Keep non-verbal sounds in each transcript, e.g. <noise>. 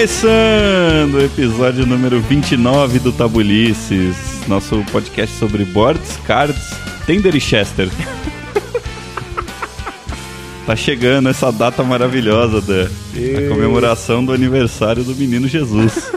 Começando o episódio número 29 do Tabulices, nosso podcast sobre boards, cards, Tender e Chester. <laughs> tá chegando essa data maravilhosa da a comemoração do aniversário do menino Jesus. <laughs>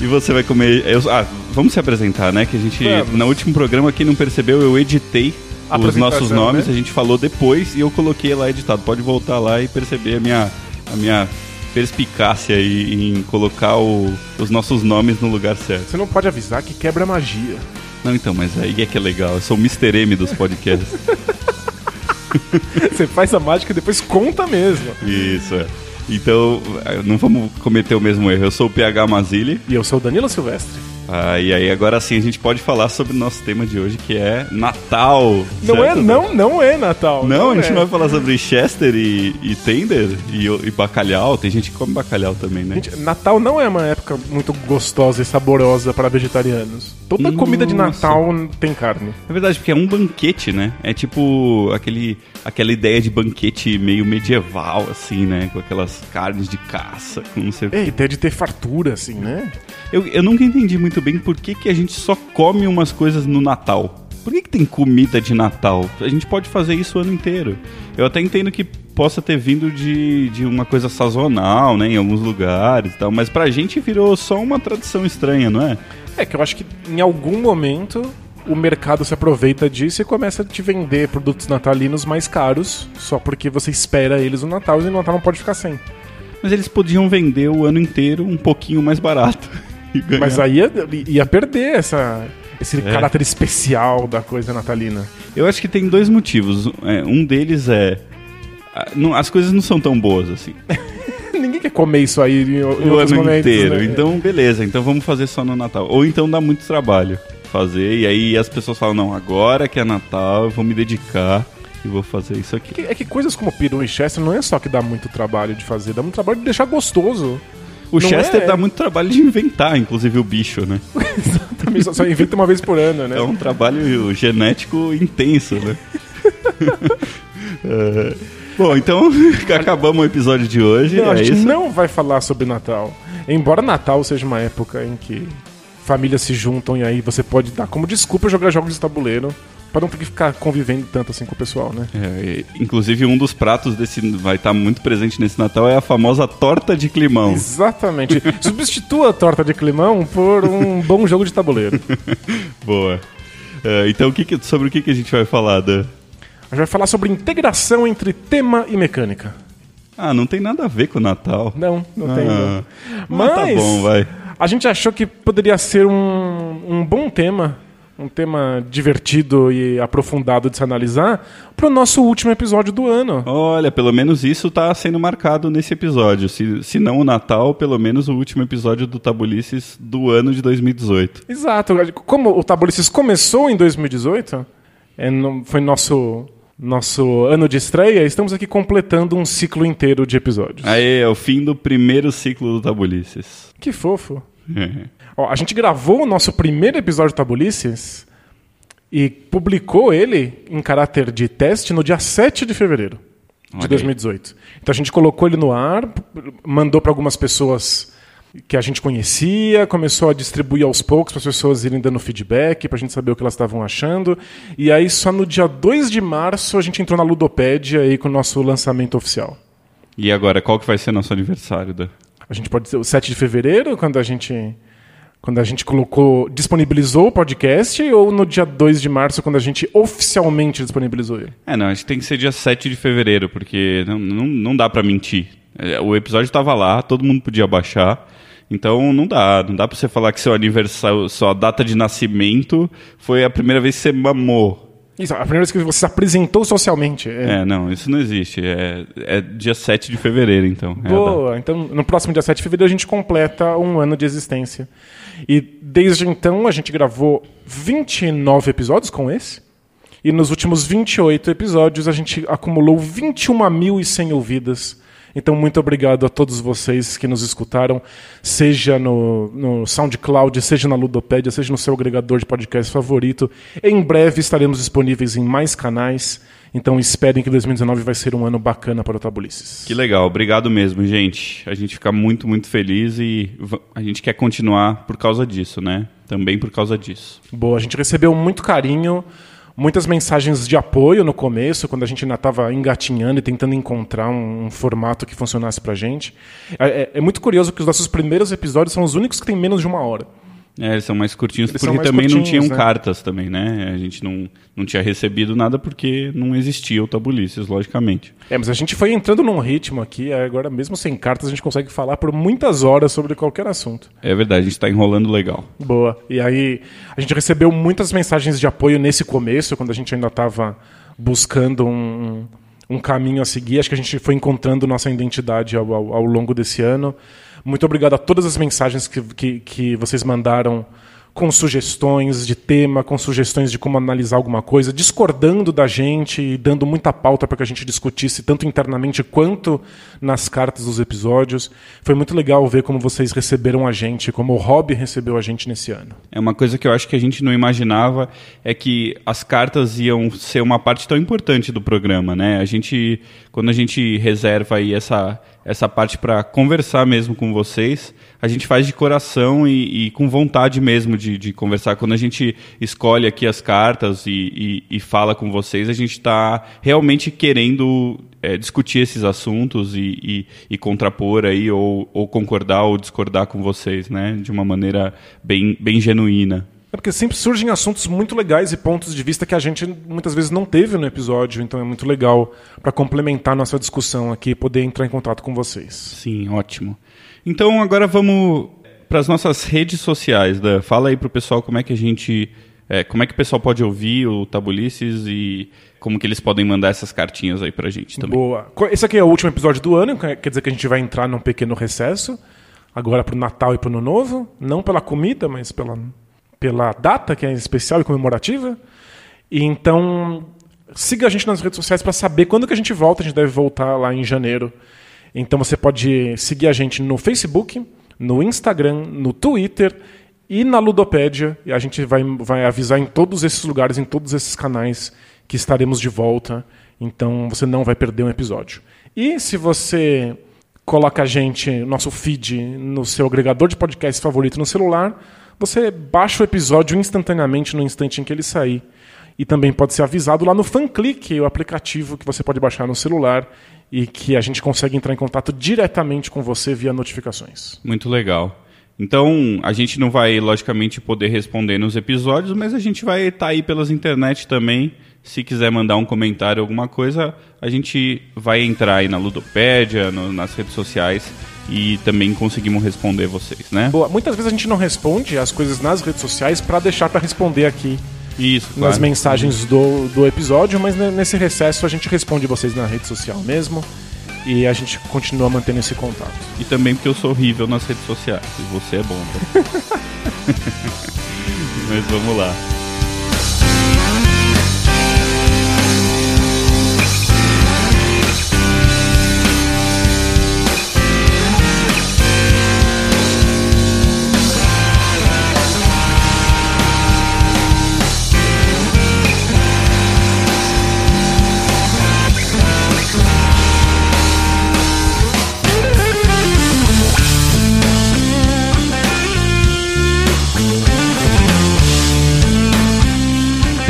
e você vai comer. eu- ah, vamos se apresentar, né? Que a gente. Vamos. No último programa, quem não percebeu, eu editei os nossos nomes, né? a gente falou depois e eu coloquei lá editado. Pode voltar lá e perceber a minha, a minha perspicácia aí em colocar o- os nossos nomes no lugar certo. Você não pode avisar que quebra magia. Não, então, mas aí é que é legal. Eu sou o Mr. M dos podcasts. <laughs> Você faz a mágica e depois conta mesmo. Isso, é. Então, não vamos cometer o mesmo erro. Eu sou o PH Mazili. E eu sou o Danilo Silvestre. Ah, e aí agora sim a gente pode falar sobre o nosso tema de hoje, que é Natal. Não certo? é, não, não é Natal. Não, a gente é. não vai falar sobre Chester e, e Tender e, e bacalhau. Tem gente que come bacalhau também, né? Gente, Natal não é uma época muito gostosa e saborosa para vegetarianos. Toda comida de Nossa. Natal tem carne. É verdade, porque é um banquete, né? É tipo aquele, aquela ideia de banquete meio medieval, assim, né? Com aquelas carnes de caça, com não sei o É, quê. ideia de ter fartura, assim, né? Eu, eu nunca entendi muito bem por que, que a gente só come umas coisas no Natal. Por que, que tem comida de Natal? A gente pode fazer isso o ano inteiro. Eu até entendo que possa ter vindo de, de uma coisa sazonal, né? Em alguns lugares e tal. Mas pra gente virou só uma tradição estranha, não é? É que eu acho que em algum momento o mercado se aproveita disso e começa a te vender produtos natalinos mais caros, só porque você espera eles no Natal e no Natal não pode ficar sem. Mas eles podiam vender o ano inteiro um pouquinho mais barato. Mas aí ia, ia perder essa, esse É. caráter especial da coisa natalina. Eu acho que tem dois motivos. É, um deles é. as coisas não são tão boas assim. <laughs> Ninguém quer comer isso aí em, em o ano momentos. inteiro. né? Então, beleza, então vamos fazer só no Natal. Ou então dá muito trabalho fazer, e aí as pessoas falam, não, agora que é Natal, eu vou me dedicar e vou fazer isso aqui. Que- É que coisas como peru e chester não é só que dá muito trabalho de fazer, dá muito trabalho de deixar gostoso. O Não Chester é- dá muito trabalho de inventar, inclusive o bicho, né? <laughs> Também só, só inventa uma vez por ano, né? É um trabalho genético intenso, né? <laughs> É. Bom, então <laughs> acabamos o episódio de hoje. Não, a é gente isso. não vai falar sobre Natal. Embora Natal seja uma época em que famílias se juntam e aí você pode dar como desculpa jogar jogos de tabuleiro para não ter que ficar convivendo tanto assim com o pessoal, né? É, inclusive, um dos pratos desse vai estar muito presente nesse Natal é a famosa torta de climão. Exatamente. <laughs> Substitua a torta de climão por um bom jogo de tabuleiro. <laughs> Boa. É, então, o que que- sobre o que, que a gente vai falar, Dan? A gente vai falar sobre integração entre tema e mecânica. Ah, não tem nada a ver com o Natal. Não, não tem. Ah, Não. mas tá Mas bom, vai. a gente achou que poderia ser um, um bom tema, um tema divertido e aprofundado de se analisar, para o nosso último episódio do ano. Olha, pelo menos isso tá sendo marcado nesse episódio. Se, se não o Natal, pelo menos o último episódio do Tabulices do ano de 2018. Exato. Como o Tabulices começou em 2018, é, foi nosso, nosso ano de estreia, estamos aqui completando um ciclo inteiro de episódios. Aí, é o fim do primeiro ciclo do Tabulices. Que fofo. <laughs> Ó, a gente gravou o nosso primeiro episódio do Tabulices e publicou ele em caráter de teste no dia 7 de fevereiro de aí. 2018. Então a gente colocou ele no ar, mandou para algumas pessoas que a gente conhecia, começou a distribuir aos poucos para as pessoas irem dando feedback, para a gente saber o que elas estavam achando. E aí só no dia 2 de março a gente entrou na Ludopédia aí com o nosso lançamento oficial. E agora, qual que vai ser nosso aniversário, Dan? A gente pode dizer o 7 de fevereiro, quando a gente quando a gente colocou, disponibilizou o podcast, ou no dia 2 de março, quando a gente oficialmente disponibilizou ele? É, não, acho que tem que ser dia 7 de fevereiro, porque não, não, não dá pra mentir. É, O episódio tava lá, todo mundo podia baixar. Então não dá, não dá pra você falar que seu aniversário, sua data de nascimento foi a primeira vez que você mamou. Isso, a primeira vez que você se apresentou socialmente. É. É, não, isso não existe. É, é dia 7 de fevereiro, então. É. Boa, então no próximo dia 7 de fevereiro a gente completa um ano de existência. E desde então a gente gravou 29 episódios com esse. E nos últimos 28 episódios a gente acumulou 21.100 ouvidas. Então, muito obrigado a todos vocês que nos escutaram, seja no, no SoundCloud, seja na Ludopédia, seja no seu agregador de podcast favorito. Em breve estaremos disponíveis em mais canais. Então esperem que 2019 vai ser um ano bacana para o Tabulices. Que legal, obrigado mesmo, gente. A gente fica muito, muito feliz e a gente quer continuar por causa disso, né? Também por causa disso. Boa, a gente recebeu muito carinho, muitas mensagens de apoio no começo, quando a gente ainda estava engatinhando e tentando encontrar um, um, formato que funcionasse pra gente. É, é, é muito curioso que os nossos primeiros episódios são os únicos que têm menos de uma hora. É, eles são mais curtinhos eles porque mais também não tinham né? cartas também, né? A gente não, não tinha recebido nada porque não existia o Tabulices, logicamente. É, mas a gente foi entrando num ritmo aqui, agora mesmo sem cartas a gente consegue falar por muitas horas sobre qualquer assunto. É verdade, a gente está enrolando legal. Boa. E aí a gente recebeu muitas mensagens de apoio nesse começo, quando a gente ainda estava buscando um, um caminho a seguir. Acho que a gente foi encontrando nossa identidade ao, ao, ao longo desse ano. Muito obrigado a todas as mensagens que, que, que vocês mandaram com sugestões de tema, com sugestões de como analisar alguma coisa, discordando da gente e dando muita pauta para que a gente discutisse tanto internamente quanto nas cartas dos episódios. Foi muito legal ver como vocês receberam a gente, como o Hobby recebeu a gente nesse ano. É uma coisa que eu acho que a gente não imaginava é que as cartas iam ser uma parte tão importante do programa, né? A gente quando a gente reserva aí essa essa parte para conversar mesmo com vocês, a gente faz de coração e, e com vontade mesmo de, de, conversar. Quando a gente escolhe aqui as cartas e, e, e fala com vocês, a gente está realmente querendo é, discutir esses assuntos e, contrapor aí, ou, ou concordar ou discordar com vocês, né? De uma maneira bem, bem genuína. É porque sempre surgem assuntos muito legais e pontos de vista que a gente muitas vezes não teve no episódio, então é muito legal para complementar nossa discussão aqui poder entrar em contato com vocês. Sim, ótimo. Então agora vamos para as nossas redes sociais. Fala aí para o pessoal como é que a gente. É, como é que o pessoal pode ouvir o Tabulices e como que eles podem mandar essas cartinhas aí para a gente também. Boa. Esse aqui é o último episódio do ano, quer dizer que a gente vai entrar num pequeno recesso, agora para o Natal e para o Ano Novo. Não pela comida, mas pela, pela data, que é especial e comemorativa. E então, siga a gente nas redes sociais para saber quando que a gente volta. A gente deve voltar lá em janeiro. Então você pode seguir a gente no Facebook, no Instagram, no Twitter e na Ludopédia. E a gente vai, vai avisar em todos esses lugares, em todos esses canais, que estaremos de volta. Então você não vai perder um episódio. E se você coloca a gente, nosso feed, no seu agregador de podcast favorito no celular, você baixa o episódio instantaneamente no instante em que ele sair. E também pode ser avisado lá no FanClick, o aplicativo que você pode baixar no celular e que a gente consegue entrar em contato diretamente com você via notificações. Muito legal. Então, a gente não vai, logicamente, poder responder nos episódios, mas a gente vai estar tá aí pelas internet também. Se quiser mandar um comentário, alguma coisa, a gente vai entrar aí na Ludopédia, no, nas redes sociais e também conseguimos responder vocês, né? Boa. Muitas vezes a gente não responde as coisas nas redes sociais para deixar para responder aqui isso, claro. nas mensagens do, do episódio, mas nesse recesso a gente responde vocês na rede social mesmo e a gente continua mantendo esse contato. E também porque eu sou horrível nas redes sociais e você é bom. Tá? <laughs> <laughs> mas vamos lá.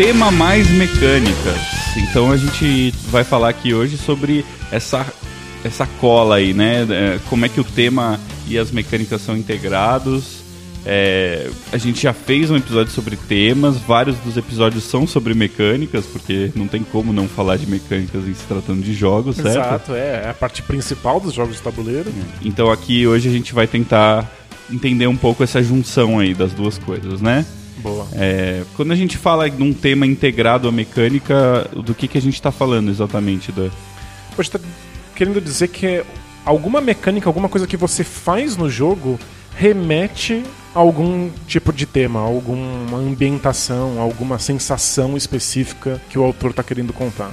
Tema mais mecânicas. Então a gente vai falar aqui hoje sobre essa, essa cola aí, né? É, como é que o tema e as mecânicas são integrados. É, a gente já fez um episódio sobre temas, vários dos episódios são sobre mecânicas, porque não tem como não falar de mecânicas em se tratando de jogos, certo? Exato, é, é a parte principal dos jogos de tabuleiro. É. Então aqui hoje a gente vai tentar entender um pouco essa junção aí das duas coisas, né? Boa. É, quando a gente fala de um tema integrado à mecânica, do que, que a gente está falando exatamente? Da... Você está querendo dizer que alguma mecânica, alguma coisa que você faz no jogo remete a algum tipo de tema, alguma ambientação, alguma sensação específica que o autor está querendo contar.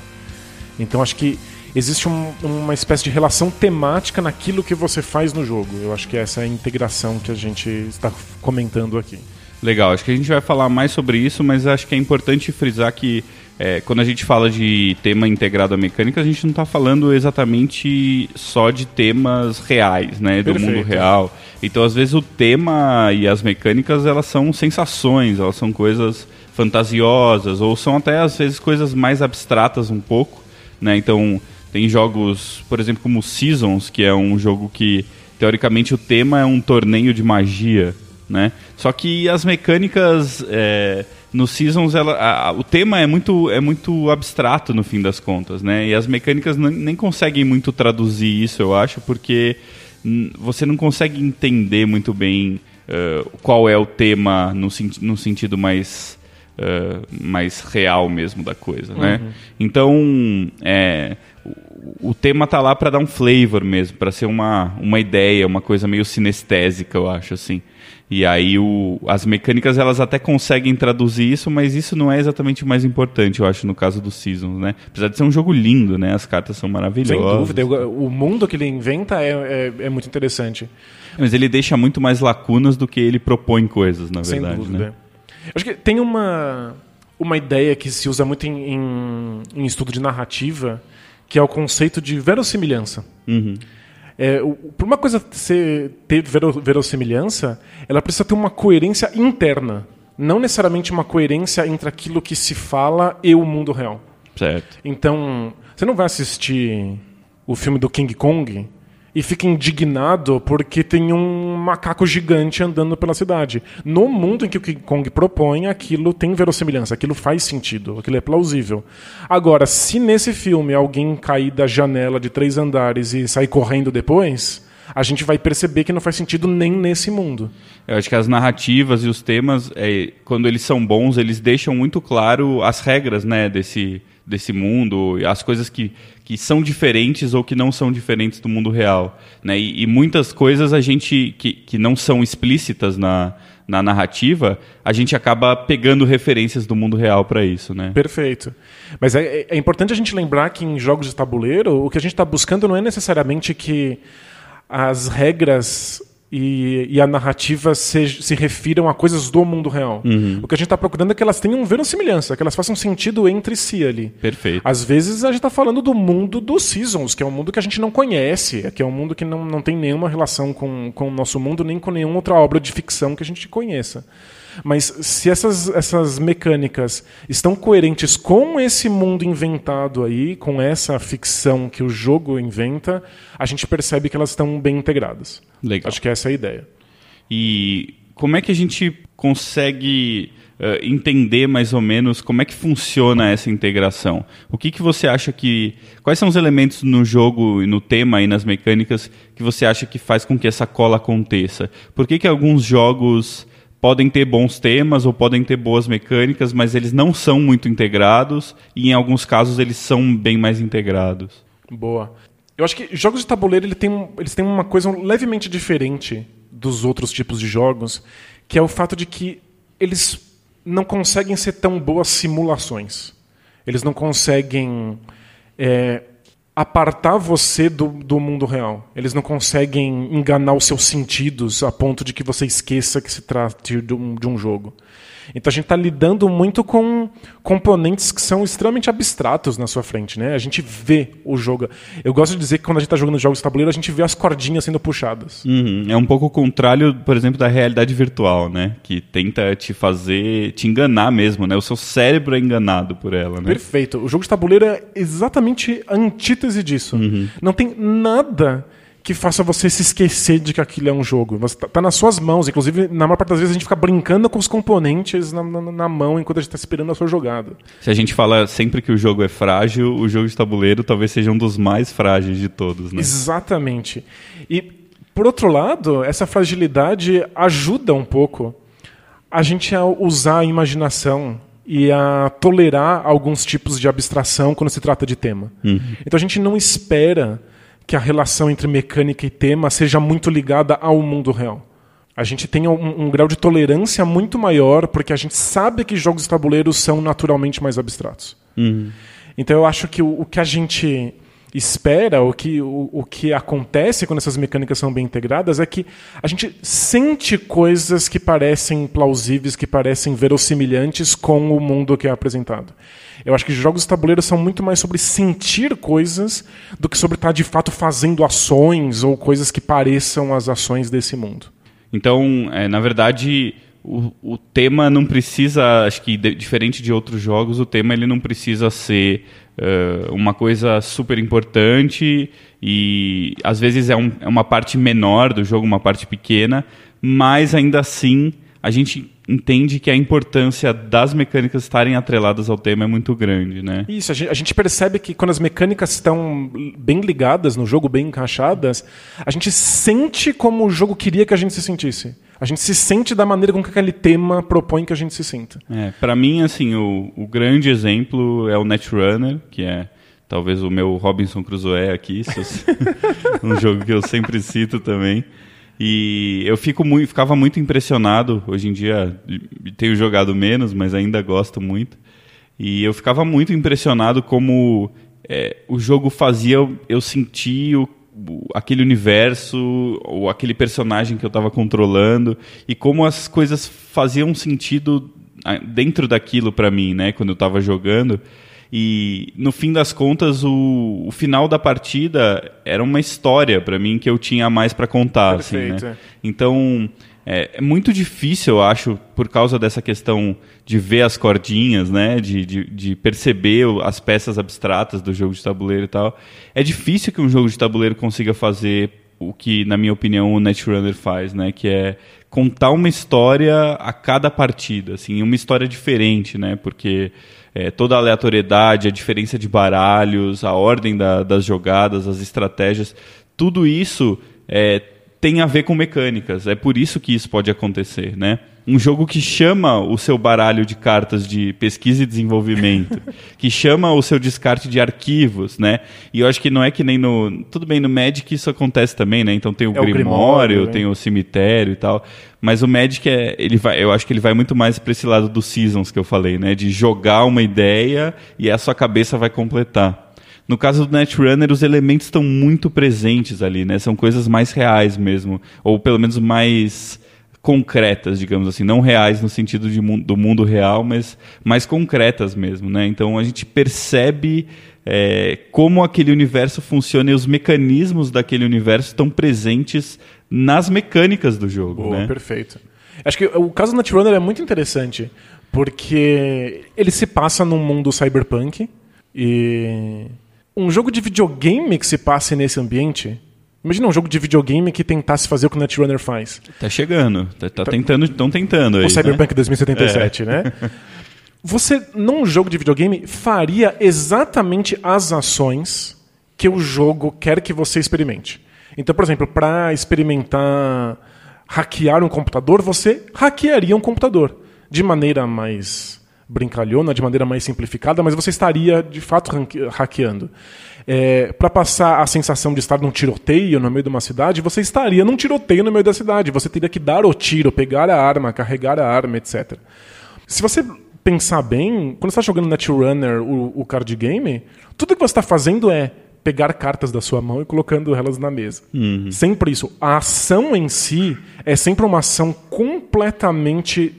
Então acho que existe um, uma espécie de relação temática naquilo que você faz no jogo. Eu acho que essa é a integração que a gente está comentando aqui. Legal, acho que a gente vai falar mais sobre isso, mas acho que é importante frisar que é, quando a gente fala de tema integrado à mecânica, a gente não está falando exatamente só de temas reais, né, do Perfeito. mundo real. Então, às vezes, o tema e as mecânicas elas são sensações, elas são coisas fantasiosas ou são até às vezes coisas mais abstratas um pouco, né? Então, tem jogos, por exemplo, como Seasons, que é um jogo que teoricamente o tema é um torneio de magia, né? Só que as mecânicas é, no Seasons, ela, a- a- o tema é muito, é muito abstrato no fim das contas, né? E as mecânicas nem, conseguem muito traduzir isso, eu acho, porque hum, você não consegue entender muito bem eh, qual é o tema no, senti- no sentido mais eh, mais real mesmo da coisa, né? Então, é, o, o tema tá lá para dar um flavor mesmo, para ser uma, uma ideia, uma coisa meio sinestésica, eu acho assim. E aí o, as mecânicas elas até conseguem traduzir isso, mas isso não é exatamente o mais importante, eu acho, no caso do Seasons, né? Apesar de ser um jogo lindo, né? As cartas são maravilhosas. Sem dúvida. O mundo que ele inventa é, é, é muito interessante. Mas ele deixa muito mais lacunas do que ele propõe coisas, na Sem verdade, dúvida. né? Acho que tem uma, uma ideia que se usa muito em, em, em estudo de narrativa, que é o conceito de verossimilhança. Uhum. É, Para uma coisa ser, ter vero- verossimilhança, ela precisa ter uma coerência interna. Não necessariamente uma coerência entre aquilo que se fala e o mundo real. Certo. Então, você não vai assistir o filme do King Kong e fica indignado porque tem um macaco gigante andando pela cidade. No mundo em que o King Kong propõe, aquilo tem verossimilhança, aquilo faz sentido, aquilo é plausível. Agora, se nesse filme alguém cair da janela de três andares e sair correndo depois, a gente vai perceber que não faz sentido nem nesse mundo. Eu acho que as narrativas e os temas, é, quando eles são bons, eles deixam muito claro as regras né, desse, desse mundo, e as coisas que, que são diferentes ou que não são diferentes do mundo real. Né? E, e muitas coisas a gente que, que não são explícitas na, na narrativa, a gente acaba pegando referências do mundo real para isso. Né? Perfeito. Mas é, é importante a gente lembrar que em jogos de tabuleiro, o que a gente está buscando não é necessariamente que as regras e, e a narrativa se, se refiram a coisas do mundo real. O que a gente está procurando é que elas tenham verossimilhança, que elas façam sentido entre si ali. Perfeito. Às vezes a gente está falando do mundo dos Seasons, que é um mundo que a gente não conhece, que é um mundo que não, não tem nenhuma relação com, com o nosso mundo, nem com nenhuma outra obra de ficção que a gente conheça. Mas se essas, essas mecânicas estão coerentes com esse mundo inventado aí, com essa ficção que o jogo inventa, a gente percebe que elas estão bem integradas. Legal. Acho que essa é a ideia. E como é que a gente consegue eh, entender mais ou menos como é que funciona essa integração? O que, que você acha que. Quais são os elementos no jogo e no tema e nas mecânicas que você acha que faz com que essa cola aconteça? Por que, que alguns jogos podem ter bons temas ou podem ter boas mecânicas, mas eles não são muito integrados e em alguns casos eles são bem mais integrados? Boa. Eu acho que jogos de tabuleiro ele tem, eles têm uma coisa levemente diferente dos outros tipos de jogos, que é o fato de que eles não conseguem ser tão boas simulações. Eles não conseguem é, apartar você do, do mundo real. Eles não conseguem enganar os seus sentidos a ponto de que você esqueça que se trata de um, de um jogo. Então a gente está lidando muito com componentes que são extremamente abstratos na sua frente, né? A gente vê o jogo. Eu gosto de dizer que quando a gente está jogando jogos de tabuleiro, a gente vê as cordinhas sendo puxadas. Uhum. É um pouco o contrário, por exemplo, da realidade virtual, né? Que tenta te fazer, te enganar mesmo, né? O seu cérebro é enganado por ela, né? Perfeito. O jogo de tabuleiro é exatamente a antítese disso. Não tem nada que faça você se esquecer de que aquilo é um jogo. Você tá, tá nas suas mãos. Inclusive, na maior parte das vezes, a gente fica brincando com os componentes na, na- na mão enquanto a gente está esperando a sua jogada. Se a gente fala sempre que o jogo é frágil, o jogo de tabuleiro talvez seja um dos mais frágeis de todos, né? Exatamente. E, por outro lado, essa fragilidade ajuda um pouco a gente a usar a imaginação e a tolerar alguns tipos de abstração quando se trata de tema. Então a gente não espera que a relação entre mecânica e tema seja muito ligada ao mundo real. A gente tem um, um grau de tolerância muito maior porque a gente sabe que jogos de tabuleiro são naturalmente mais abstratos. Então eu acho que o, o que a gente espera, o que, o, o que acontece quando essas mecânicas são bem integradas é que a gente sente coisas que parecem plausíveis, que parecem verossimilhantes com o mundo que é apresentado. Eu acho que jogos de tabuleiro são muito mais sobre sentir coisas do que sobre estar de fato fazendo ações ou coisas que pareçam as ações desse mundo. Então, é, na verdade, o, o, tema não precisa, acho que de, diferente de outros jogos, o tema ele não precisa ser uh, uma coisa super importante e às vezes é, um, é uma parte menor do jogo, uma parte pequena, mas ainda assim a gente entende que a importância das mecânicas estarem atreladas ao tema é muito grande, né? Isso, a gente, a gente, percebe que quando as mecânicas estão bem ligadas no jogo, bem encaixadas, a gente sente como o jogo queria que a gente se sentisse. A gente se sente da maneira com que aquele tema propõe que a gente se sinta. É, para mim, assim, o, o grande exemplo é o Netrunner, que é talvez o meu Robinson Crusoe aqui, <laughs> um jogo que eu sempre cito também. E eu fico muito, ficava muito impressionado. Hoje em dia tenho jogado menos, mas ainda gosto muito. E eu ficava muito impressionado como é, o jogo fazia eu sentir o, aquele universo ou aquele personagem que eu estava controlando e como as coisas faziam sentido dentro daquilo para mim, né? Quando eu estava jogando. E no fim das contas, o, o final da partida era uma história para mim que eu tinha mais para contar. Perfeito. Assim, né? Então é, é, muito difícil, eu acho, por causa dessa questão de ver as cordinhas, né? De, de, de, perceber as peças abstratas do jogo de tabuleiro e tal. É difícil que um jogo de tabuleiro consiga fazer o que, na minha opinião, o Netrunner faz, né? Que é contar uma história a cada partida, assim, uma história diferente, né? Porque é, toda a aleatoriedade, a diferença de baralhos, a ordem da, das jogadas, as estratégias, tudo isso é, tem a ver com mecânicas. É por isso que isso pode acontecer, né? Um jogo que chama o seu baralho de cartas de pesquisa e desenvolvimento, <laughs> que chama o seu descarte de arquivos, né? E eu acho que não é que nem no. Tudo bem, no Magic isso acontece também, né? Então tem o, é Grimório, o Grimório né? tem o cemitério e tal. Mas o Magic é, ele vai, eu acho que ele vai muito mais para esse lado dos seasons que eu falei, né? De jogar uma ideia e a sua cabeça vai completar. No caso do Netrunner, os elementos estão muito presentes ali, né? São coisas mais reais mesmo, ou pelo menos mais concretas, digamos assim, não reais no sentido de, do mundo real, mas mais concretas mesmo, né? Então a gente percebe é, como aquele universo funciona e os mecanismos daquele universo estão presentes nas mecânicas do jogo, né? Perfeito. Acho que o caso do Netrunner é muito interessante, porque ele se passa num mundo cyberpunk e um jogo de videogame que se passe nesse ambiente. Imagina um jogo de videogame que tentasse fazer o que o Netrunner faz. Tá chegando, tá, tá, tá tentando, estão tentando aí. O Cyberpunk né? 2077, é. né? <laughs> Você, num jogo de videogame, faria exatamente as ações que o jogo quer que você experimente. Então, por exemplo, para experimentar hackear um computador, você hackearia um computador de maneira mais brincalhona, de maneira mais simplificada, mas você estaria de fato hackeando. É, para passar a sensação de estar num tiroteio no meio de uma cidade, você estaria num tiroteio no meio da cidade. Você teria que dar o tiro, pegar a arma, carregar a arma, etc. Se você pensar bem, quando você está jogando Netrunner, o, o card game, tudo que você está fazendo é pegar cartas da sua mão e colocando elas na mesa. Uhum. Sempre isso. A ação em si é sempre uma ação completamente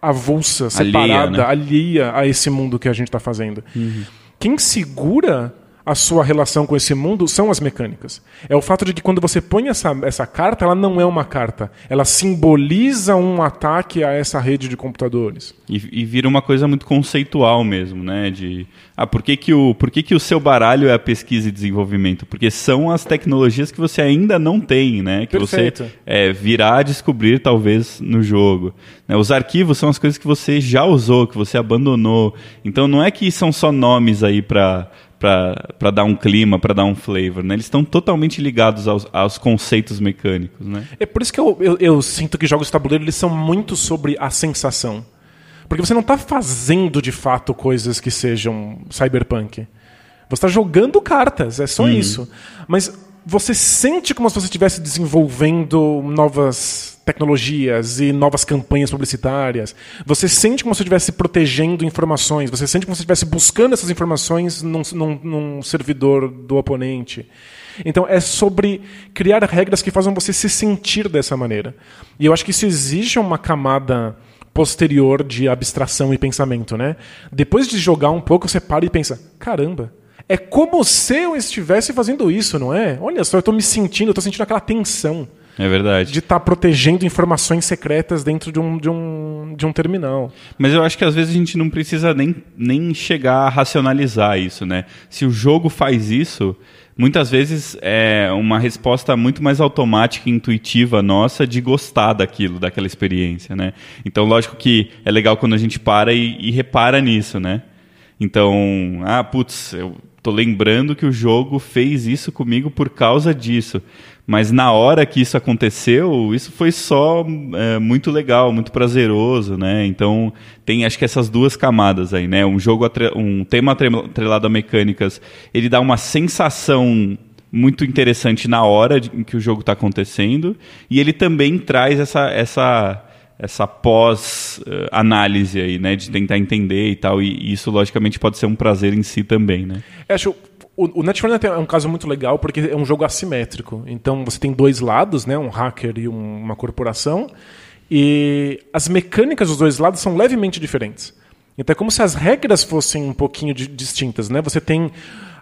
avulsa, separada, alheia, né? alheia a esse mundo que a gente está fazendo. Uhum. Quem segura a sua relação com esse mundo são as mecânicas. É o fato de que quando você põe essa, essa carta, ela não é uma carta. Ela simboliza um ataque a essa rede de computadores. E, e vira uma coisa muito conceitual mesmo, né? De, ah, por que, que, o, por que, que o seu baralho é a pesquisa e desenvolvimento? Porque são as tecnologias que você ainda não tem, né? Que Perfeito. você é, virá a descobrir, talvez, no jogo. Né? Os arquivos são as coisas que você já usou, que você abandonou. Então não é que são só nomes aí para para dar um clima, para dar um flavor. Né? Eles estão totalmente ligados aos, aos, conceitos mecânicos. Né? É por isso que eu, eu, eu sinto que jogos de tabuleiro eles são muito sobre a sensação. Porque você não está fazendo de fato coisas que sejam cyberpunk. Você está jogando cartas, é só uhum. isso. Mas você sente como se você estivesse desenvolvendo novas tecnologias e novas campanhas publicitárias. Você sente como se estivesse protegendo informações, você sente como se estivesse buscando essas informações num, num, num servidor do oponente. Então é sobre criar regras que façam você se sentir dessa maneira. E eu acho que isso exige uma camada posterior de abstração e pensamento, né? Depois de jogar um pouco, você para e pensa: caramba, é como se eu estivesse fazendo isso, não é? Olha só, eu estou me sentindo, estou sentindo aquela tensão. É verdade. De estar tá protegendo informações secretas dentro de um, de, um, de um terminal. Mas eu acho que às vezes a gente não precisa nem, nem chegar a racionalizar isso, né? Se o jogo faz isso, muitas vezes é uma resposta muito mais automática e intuitiva nossa de gostar daquilo, daquela experiência, né? Então, lógico que é legal quando a gente para e, e repara nisso, né? Então, ah, putz, eu tô lembrando que o jogo fez isso comigo por causa disso. Mas na hora que isso aconteceu, isso foi só é, muito legal, muito prazeroso, né? Então tem acho que essas duas camadas aí, né? Um jogo um tema atrelado a mecânicas, ele dá uma sensação muito interessante na hora em que o jogo está acontecendo e ele também traz essa essa essa pós-análise aí, né, de tentar entender e tal, e isso logicamente pode ser um prazer em si também, né? Eu acho o, o Netrunner é um caso muito legal porque é um jogo assimétrico. Então você tem dois lados, né? um hacker e um, uma corporação. E as mecânicas dos dois lados são levemente diferentes. Então é como se as regras fossem um pouquinho de, distintas. Né? Você tem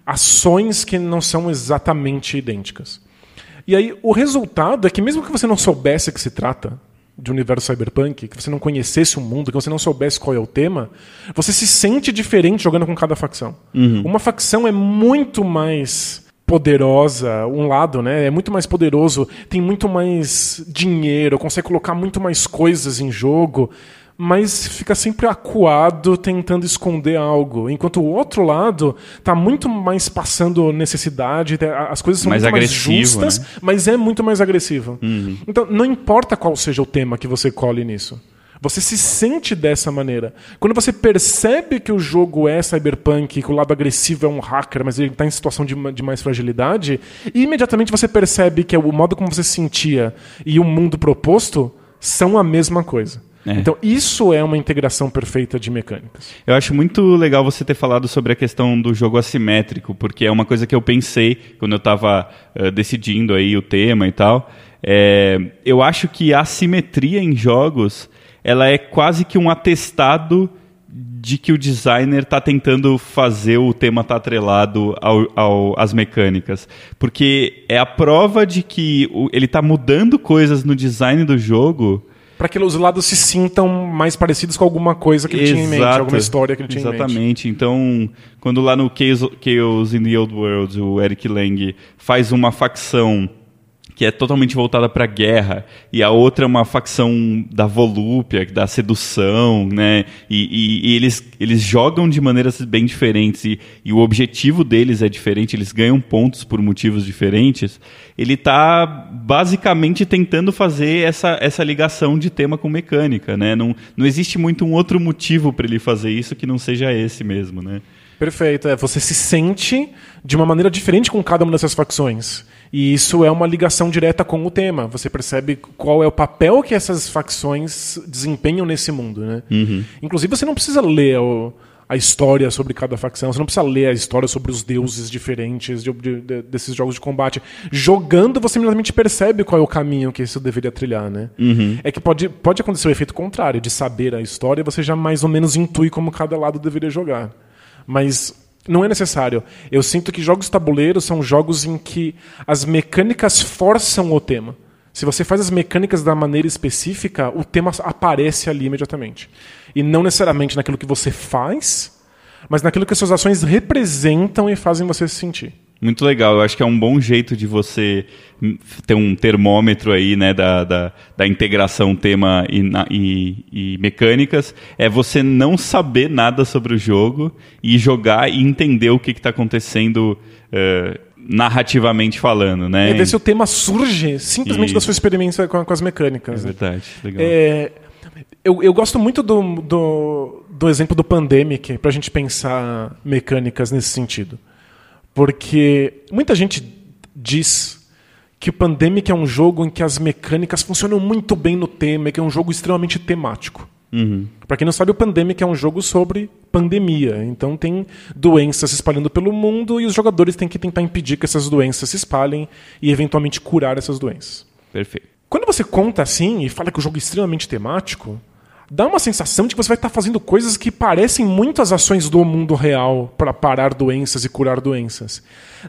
ações que não são exatamente idênticas. E aí o resultado é que mesmo que você não soubesse que se trata de universo cyberpunk, que você não conhecesse o mundo, que você não soubesse qual é o tema, você se sente diferente jogando com cada facção. Uhum. Uma facção é muito mais poderosa, um lado, né? É muito mais poderoso, tem muito mais dinheiro, consegue colocar muito mais coisas em jogo mas fica sempre acuado tentando esconder algo. Enquanto o outro lado está muito mais passando necessidade, as coisas são mais muito mais justas, né? mas é muito mais agressivo. Uhum. Então, não importa qual seja o tema que você colhe nisso. Você se sente dessa maneira. Quando você percebe que o jogo é cyberpunk, que o lado agressivo é um hacker, mas ele está em situação de, de, mais fragilidade, imediatamente você percebe que o modo como você se sentia e o mundo proposto são a mesma coisa. É. Então, isso é uma integração perfeita de mecânicas. Eu acho muito legal você ter falado sobre a questão do jogo assimétrico, porque é uma coisa que eu pensei quando eu estava uh, decidindo aí o tema e tal. É, eu acho que a assimetria em jogos ela é quase que um atestado de que o designer está tentando fazer o tema estar tá atrelado ao, ao, às mecânicas. Porque é a prova de que o, ele está mudando coisas no design do jogo para que os lados se sintam mais parecidos com alguma coisa que ele Exato. tinha em mente, alguma história que ele tinha Exatamente. em mente. Exatamente. Então, quando lá no Chaos, Chaos in the Old World, o Eric Lang faz uma facção que é totalmente voltada para guerra, e a outra é uma facção da volúpia, da sedução, né? E, e, e, eles, eles jogam de maneiras bem diferentes, e, e, o objetivo deles é diferente, eles ganham pontos por motivos diferentes. Ele está basicamente tentando fazer essa, essa ligação de tema com mecânica, né? Não, não existe muito um outro motivo para ele fazer isso que não seja esse mesmo, né? Perfeito. É, você se sente de uma maneira diferente com cada uma dessas facções. E isso é uma ligação direta com o tema. Você percebe qual é o papel que essas facções desempenham nesse mundo. Né? Uhum. Inclusive, você não precisa ler o, a história sobre cada facção, você não precisa ler a história sobre os deuses diferentes de, de, de, desses jogos de combate. Jogando, você imediatamente percebe qual é o caminho que isso deveria trilhar. Né? Uhum. É que pode, pode acontecer o efeito contrário, de saber a história, você já mais ou menos intui como cada lado deveria jogar. Mas não é necessário. Eu sinto que jogos tabuleiros são jogos em que as mecânicas forçam o tema. Se você faz as mecânicas da maneira específica, o tema aparece ali imediatamente. E não necessariamente naquilo que você faz, mas naquilo que as suas ações representam e fazem você se sentir. Muito legal. Eu acho que é um bom jeito de você ter um termômetro aí, né, da, da, da integração tema e, e, e, mecânicas. É você não saber nada sobre o jogo e jogar e entender o que está acontecendo uh, narrativamente falando, né? É ver se o tema surge simplesmente da sua experiência com, com as mecânicas. É né? verdade. Legal. É, eu, eu gosto muito do, do, do exemplo do Pandemic para a gente pensar mecânicas nesse sentido. Porque muita gente diz que o Pandemic é um jogo em que as mecânicas funcionam muito bem no tema, que é um jogo extremamente temático. Uhum. Para quem não sabe, o Pandemic é um jogo sobre pandemia. Então tem doenças se espalhando pelo mundo e os jogadores têm que tentar impedir que essas doenças se espalhem e eventualmente curar essas doenças. Perfeito. Quando você conta assim e fala que o jogo é extremamente temático, dá uma sensação de que você vai estar fazendo coisas que parecem muito as ações do mundo real para parar doenças e curar doenças.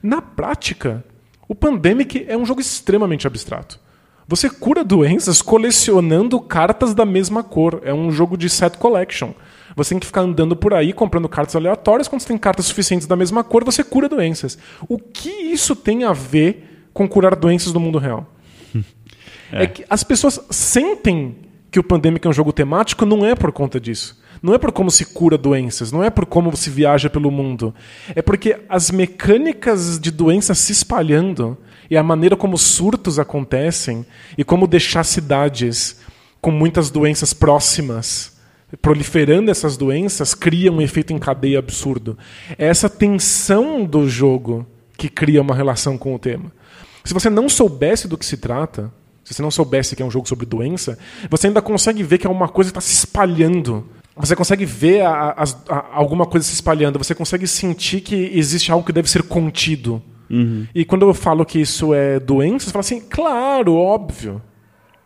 Na prática, o Pandemic é um jogo extremamente abstrato. Você cura doenças colecionando cartas da mesma cor. É um jogo de set collection. Você tem que ficar andando por aí comprando cartas aleatórias. Quando você tem cartas suficientes da mesma cor, você cura doenças. O que isso tem a ver com curar doenças no mundo real? <laughs> É. é que as pessoas sentem que o Pandemic é um jogo temático não é por conta disso. Não é por como se cura doenças, não é por como se viaja pelo mundo. É porque as mecânicas de doenças se espalhando e a maneira como surtos acontecem e como deixar cidades com muitas doenças próximas proliferando essas doenças cria um efeito em cadeia absurdo. É essa tensão do jogo que cria uma relação com o tema. Se você não soubesse do que se trata, se você não soubesse que é um jogo sobre doença, você ainda consegue ver que é uma coisa que está se espalhando você consegue ver a, a, a, alguma coisa se espalhando, você consegue sentir que existe algo que deve ser contido. Uhum. E quando eu falo que isso é doença, você fala assim, claro, óbvio.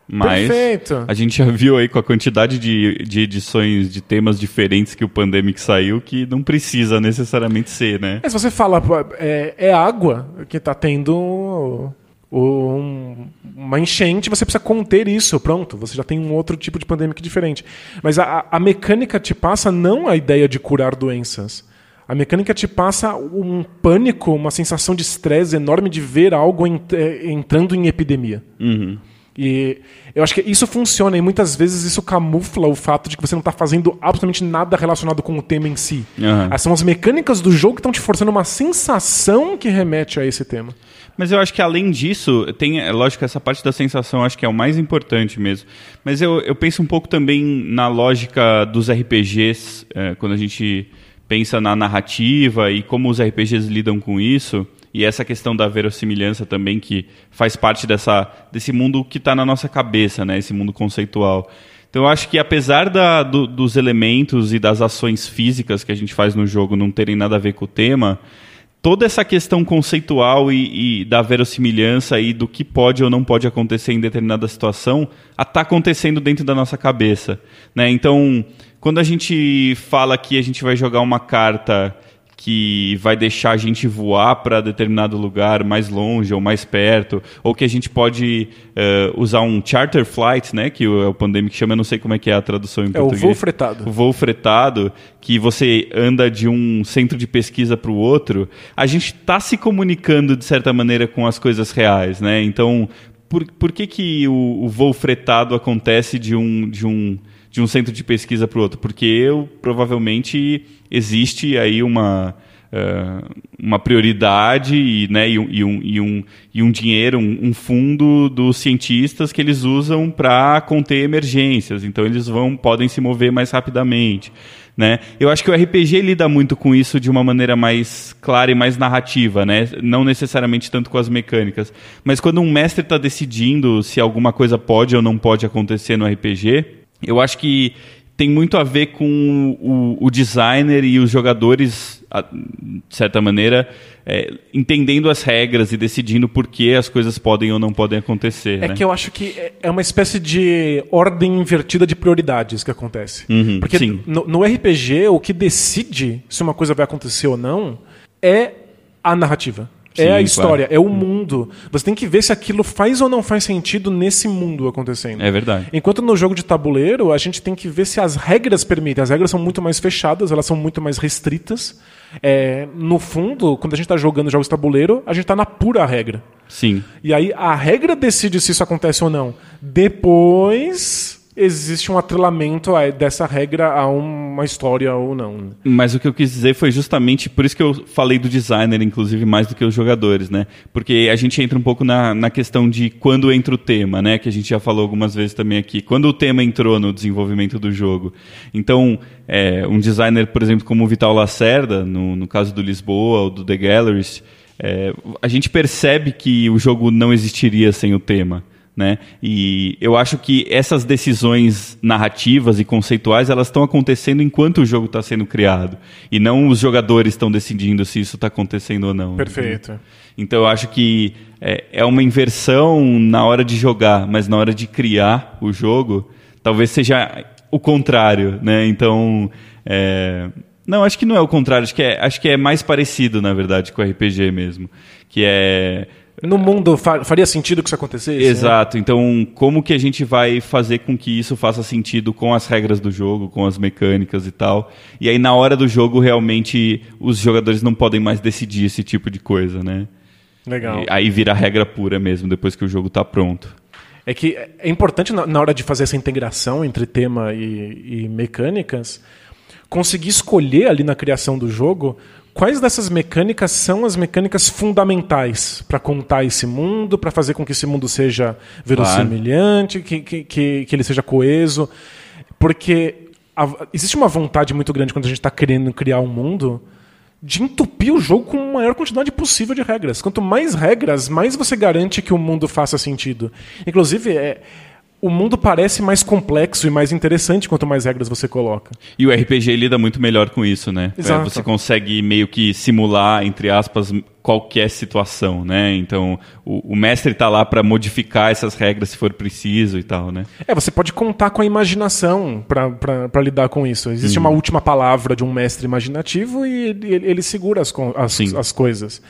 Mas Perfeito. a gente já viu aí com a quantidade de, de edições de temas diferentes que o Pandemic saiu que não precisa necessariamente ser, né? Mas se você fala, é, é água que está tendo um, uma enchente, você precisa conter isso, pronto, você já tem um outro tipo de pandemia diferente. Mas a, a mecânica te passa não a ideia de curar doenças. A mecânica te passa um pânico, uma sensação de estresse enorme de ver algo é, entrando em epidemia. Uhum. E eu acho que isso funciona e muitas vezes isso camufla o fato de que você não está fazendo absolutamente nada relacionado com o tema em si. Uhum. São as mecânicas do jogo que estão te forçando uma sensação que remete a esse tema. Mas eu acho que além disso, tem, é lógico, essa parte da sensação acho que é o mais importante mesmo. Mas eu, eu penso um pouco também na lógica dos RPGs, é, quando a gente pensa na narrativa e como os RPGs lidam com isso. E essa questão da verossimilhança também, que faz parte dessa, desse mundo que está na nossa cabeça, né? esse mundo conceitual. Então eu acho que apesar da, do, dos elementos e das ações físicas que a gente faz no jogo não terem nada a ver com o tema, toda essa questão conceitual e, e, da verossimilhança e do que pode ou não pode acontecer em determinada situação está acontecendo dentro da nossa cabeça. Né? Então, quando a gente fala que a gente vai jogar uma carta que vai deixar a gente voar para determinado lugar mais longe ou mais perto, ou que a gente pode uh, usar um charter flight, né, que o, é o Pandemic chama, eu não sei como é que é a tradução em é português. É o voo fretado. O voo fretado, que você anda de um centro de pesquisa para o outro, a gente está se comunicando de certa maneira com as coisas reais, né? Então, por, por que, que o, o voo fretado acontece de um, de um de um centro de pesquisa para o outro? Porque eu, provavelmente existe aí uma, uh, uma prioridade e, né, e, um, e, um, e, um, e um dinheiro, um, um fundo dos cientistas que eles usam para conter emergências. Então eles vão podem se mover mais rapidamente. Né? Eu acho que o RPG lida muito com isso de uma maneira mais clara e mais narrativa, né? não necessariamente tanto com as mecânicas. Mas quando um mestre está decidindo se alguma coisa pode ou não pode acontecer no RPG, eu acho que tem muito a ver com o, o designer e os jogadores, de certa maneira, é, entendendo as regras e decidindo por que as coisas podem ou não podem acontecer. É né? que eu acho que é, é uma espécie de ordem invertida de prioridades que acontece. Uhum, Porque. No, no RPG, o que decide se uma coisa vai acontecer ou não é a narrativa. Sim, é a história, claro. é o mundo. Você tem que ver se aquilo faz ou não faz sentido nesse mundo acontecendo. É verdade. Enquanto no jogo de tabuleiro, a gente tem que ver se as regras permitem. As regras são muito mais fechadas, elas são muito mais restritas. É, no fundo, quando a gente está jogando jogos de tabuleiro, a gente está na pura regra. Sim. E aí a regra decide se isso acontece ou não. Depois existe um atrelamento dessa regra a uma história ou não. Mas o que eu quis dizer foi justamente por isso que eu falei do designer, inclusive, mais do que os jogadores, né? Porque a gente entra um pouco na, na questão de quando entra o tema, né? Que a gente já falou algumas vezes também aqui. Quando o tema entrou no desenvolvimento do jogo. Então, é, um designer, por exemplo, como o Vital Lacerda, no, no caso do Lisboa ou do The Galleries, é, a gente percebe que o jogo não existiria sem o tema. Né? E eu acho que essas decisões narrativas e conceituais elas estão acontecendo enquanto o jogo está sendo criado e não os jogadores estão decidindo se isso está acontecendo ou não. Perfeito. Então eu acho que é, é uma inversão na hora de jogar, mas na hora de criar o jogo talvez seja o contrário, né? Então é... não acho que não é o contrário, acho que é, acho que é mais parecido na verdade com o RPG mesmo, que é no mundo faria sentido que isso acontecesse? Né? Exato. Né? Então, como que a gente vai fazer com que isso faça sentido com as regras do jogo, com as mecânicas e tal? E aí, na hora do jogo, realmente, os jogadores não podem mais decidir esse tipo de coisa, né? Legal. E aí vira regra pura mesmo, depois que o jogo está pronto. É que é importante, na hora de fazer essa integração entre tema e, e mecânicas, conseguir escolher ali na criação do jogo Quais dessas mecânicas são as mecânicas fundamentais para contar esse mundo, para fazer com que esse mundo seja verossimilhante, claro. que, que, que, ele seja coeso? Porque a, existe uma vontade muito grande quando a gente está querendo criar um mundo de entupir o jogo com a maior quantidade possível de regras. Quanto mais regras, mais você garante que o mundo faça sentido. Inclusive, é, o mundo parece mais complexo e mais interessante quanto mais regras você coloca. E o RPG lida muito melhor com isso, né? Exato. Você consegue meio que simular, entre aspas, qualquer situação, né? Então, o, o mestre está lá para modificar essas regras se for preciso e tal, né? É, você pode contar com a imaginação para lidar com isso. Existe hum. uma última palavra de um mestre imaginativo e ele, ele segura as, as, as coisas.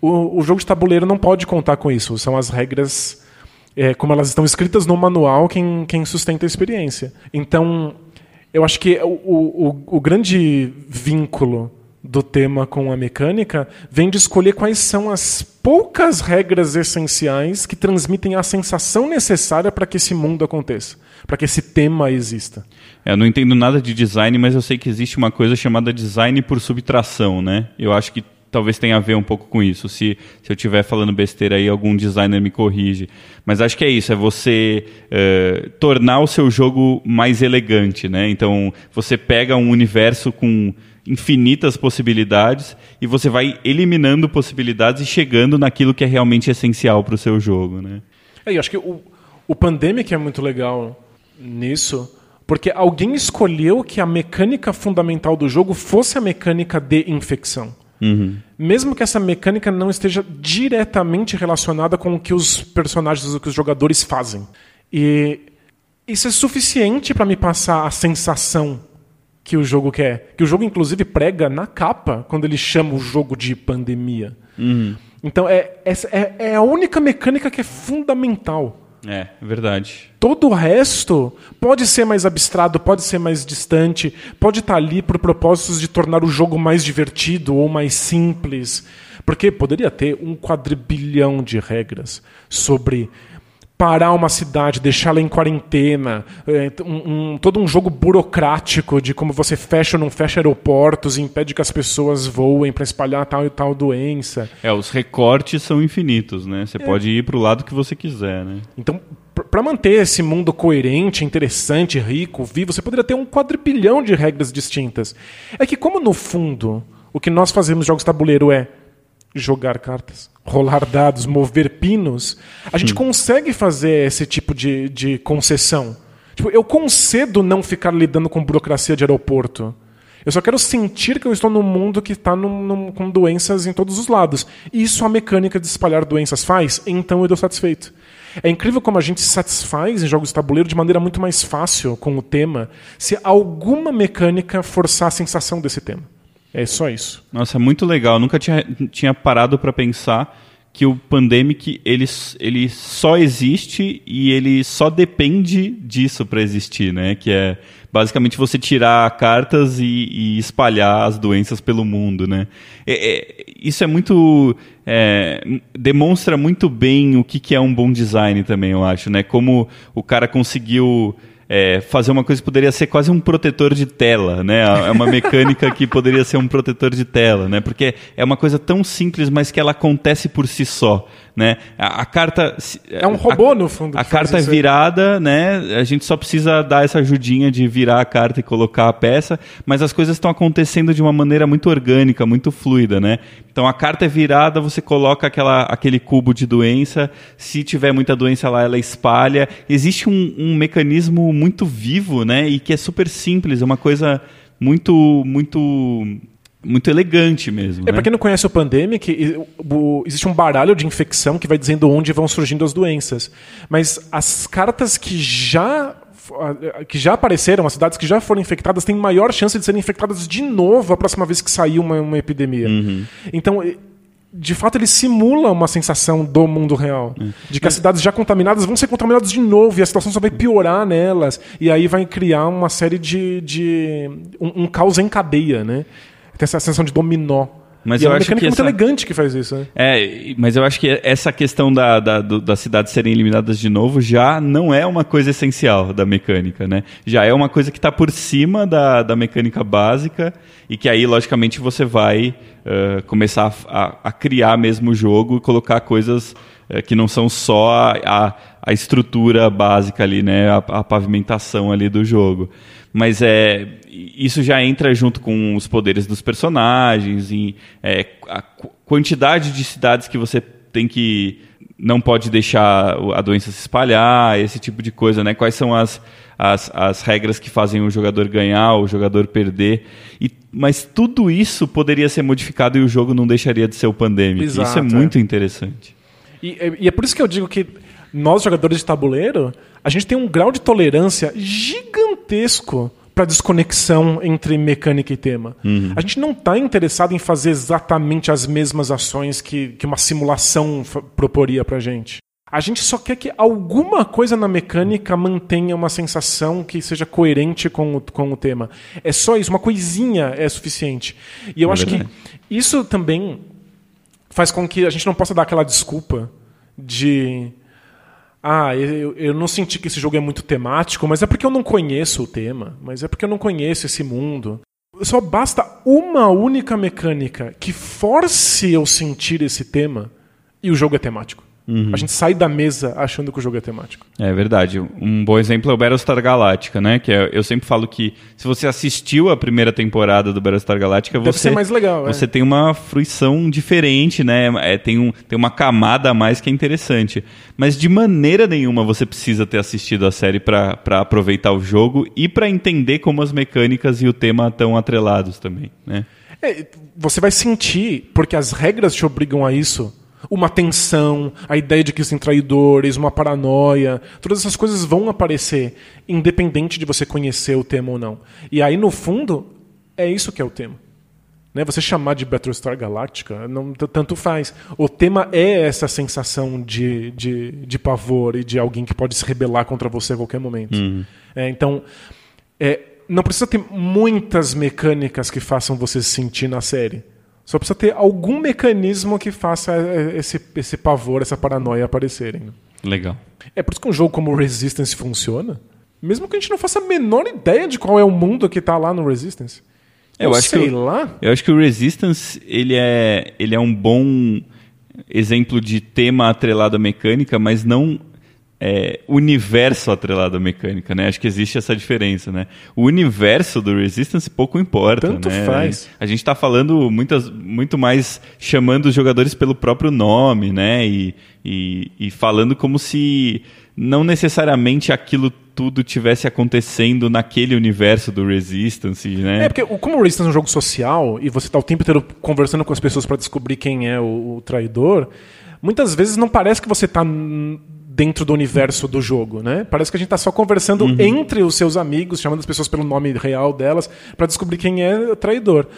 O, o jogo de tabuleiro não pode contar com isso. São as regras é, como elas estão escritas no manual, quem, quem sustenta a experiência. Então, eu acho que o, o, o grande vínculo do tema com a mecânica vem de escolher quais são as poucas regras essenciais que transmitem a sensação necessária para que esse mundo aconteça, para que esse tema exista. É, eu não entendo nada de design, mas eu sei que existe uma coisa chamada design por subtração, né? Eu acho que talvez tenha a ver um pouco com isso. Se, se eu estiver falando besteira aí, algum designer me corrige. Mas acho que é isso, é você uh, tornar o seu jogo mais elegante, né? Então, você pega um universo com infinitas possibilidades e você vai eliminando possibilidades e chegando naquilo que é realmente essencial para o seu jogo, né? É, eu acho que o, o Pandemic é muito legal nisso, porque alguém escolheu que a mecânica fundamental do jogo fosse a mecânica de infecção. Uhum. Mesmo que essa mecânica não esteja diretamente relacionada com o que os personagens, o que os jogadores fazem. E isso é suficiente para me passar a sensação que o jogo quer. Que o jogo, inclusive, prega na capa quando ele chama o jogo de pandemia. Uhum. Então, é, é, é a única mecânica que é fundamental. É, verdade. Todo o resto pode ser mais abstrato, pode ser mais distante, pode estar ali por propósitos de tornar o jogo mais divertido ou mais simples. Porque poderia ter um quadrilhão de regras sobre parar uma cidade, deixá-la em quarentena, é, um, um, todo um jogo burocrático de como você fecha ou não fecha aeroportos, impede que as pessoas voem para espalhar tal e tal doença. É, os recortes são infinitos, né? Você é. pode ir para o lado que você quiser, né? Então, para manter esse mundo coerente, interessante, rico, vivo, você poderia ter um quadrilhão de regras distintas. É que como no fundo o que nós fazemos nos jogos tabuleiro é jogar cartas, rolar dados, mover pinos, a gente hum. consegue fazer esse tipo de, de concessão. Tipo, eu concedo não ficar lidando com burocracia de aeroporto. Eu só quero sentir que eu estou num mundo que está com doenças em todos os lados. E isso a mecânica de espalhar doenças faz, então eu estou satisfeito. É incrível como a gente se satisfaz em jogos de tabuleiro de maneira muito mais fácil com o tema se alguma mecânica forçar a sensação desse tema. É só isso. Nossa, é muito legal. Eu nunca tinha, tinha parado para pensar que o Pandemic ele, ele só existe e ele só depende disso para existir, né? Que é basicamente você tirar cartas e, e espalhar as doenças pelo mundo, né? É, é, isso é muito é, demonstra muito bem o que, que é um bom design também, eu acho, né? Como o cara conseguiu é, fazer uma coisa que poderia ser quase um protetor de tela, né? É uma mecânica que poderia ser um protetor de tela, né? Porque é uma coisa tão simples, mas que ela acontece por si só. Né? A, a carta. É um robô, a, no fundo. A carta é virada, né? A gente só precisa dar essa ajudinha de virar a carta e colocar a peça, mas as coisas estão acontecendo de uma maneira muito orgânica, muito fluida, né? Então a carta é virada, você coloca aquela, aquele cubo de doença, se tiver muita doença lá, ela espalha. Existe um, um mecanismo muito vivo, né? E que é super simples, é uma coisa muito, muito muito elegante mesmo. É, né? para quem não conhece o Pandemic, existe um baralho de infecção que vai dizendo onde vão surgindo as doenças. Mas as cartas que já que já apareceram, as cidades que já foram infectadas, têm maior chance de serem infectadas de novo a próxima vez que sair uma, uma epidemia. Uhum. Então, de fato, ele simula uma sensação do mundo real. Uhum. De que as cidades já contaminadas vão ser contaminadas de novo e a situação só vai piorar nelas. E aí vai criar uma série de. de um, um caos em cadeia, né? Tem essa sensação de dominó. Mas e eu é uma acho mecânica que muito essa... elegante que faz isso, né? É, mas eu acho que essa questão da, da, do, das cidades serem eliminadas de novo já não é uma coisa essencial da mecânica, né? Já é uma coisa que está por cima da, da mecânica básica e que aí, logicamente, você vai uh, começar a, a, criar mesmo o jogo e colocar coisas uh, que não são só a, a, a, estrutura básica ali, né? A, a pavimentação ali do jogo mas é isso já entra junto com os poderes dos personagens e é, a quantidade de cidades que você tem que não pode deixar a doença se espalhar, esse tipo de coisa, né? Quais são as, as, as regras que fazem o jogador ganhar, o jogador perder. E, mas tudo isso poderia ser modificado e o jogo não deixaria de ser o Pandemic. Exato, isso é muito é. interessante. E, e é por isso que eu digo que nós, jogadores de tabuleiro, a gente tem um grau de tolerância gigantesco para desconexão entre mecânica e tema. Uhum. A gente não está interessado em fazer exatamente as mesmas ações que, que uma simulação proporia para a gente. A gente só quer que alguma coisa na mecânica mantenha uma sensação que seja coerente com o, com o tema. É só isso, uma coisinha é suficiente. E eu é acho verdade. que isso também faz com que a gente não possa dar aquela desculpa de ah, eu, eu não senti que esse jogo é muito temático, mas é porque eu não conheço o tema, mas é porque eu não conheço esse mundo. Só basta uma única mecânica que force eu sentir esse tema e o jogo é temático. Uhum. A gente sai da mesa achando que o jogo é temático. É verdade. Um bom exemplo é o Battlestar Galactica, né? Que é, eu sempre falo que se você assistiu a primeira temporada do Battlestar Galactica, Deve você mais legal. É. Você é. tem uma fruição diferente, né? É, tem, um, tem uma camada a mais que é interessante. Mas de maneira nenhuma você precisa ter assistido a série para aproveitar o jogo e para entender como as mecânicas e o tema estão atrelados também, né? É, você vai sentir, porque as regras te obrigam a isso uma tensão, a ideia de que existem traidores, uma paranoia, todas essas coisas vão aparecer, independente de você conhecer o tema ou não. E aí, no fundo, é isso que é o tema. Né? Você chamar de Battlestar Galactica, não, tanto faz. O tema é essa sensação de, de, de pavor e de alguém que pode se rebelar contra você a qualquer momento. Uhum. É, então, é, não precisa ter muitas mecânicas que façam você se sentir na série só precisa ter algum mecanismo que faça é, esse, esse pavor, essa paranoia aparecerem. Né? Legal. É por isso que um jogo como Resistance funciona. Mesmo que a gente não faça a menor ideia de qual é o mundo que está lá no Resistance. Eu, eu acho sei que lá. Eu acho que o Resistance ele é, ele é um bom exemplo de tema atrelado à mecânica, mas não é, universo atrelado à mecânica, né? Acho que existe essa diferença, né? O universo do Resistance pouco importa, Tanto né? faz. A gente está falando muitas, muito mais chamando os jogadores pelo próprio nome, né? E, e, e falando como se não necessariamente aquilo tudo tivesse acontecendo naquele universo do Resistance, né? É, porque como o Resistance é um jogo social e você está o tempo inteiro conversando com as pessoas para descobrir quem é o, o traidor, muitas vezes não parece que você está dentro do universo do jogo, né? Parece que a gente está só conversando uhum. entre os seus amigos, chamando as pessoas pelo nome real delas, para descobrir quem é o traidor.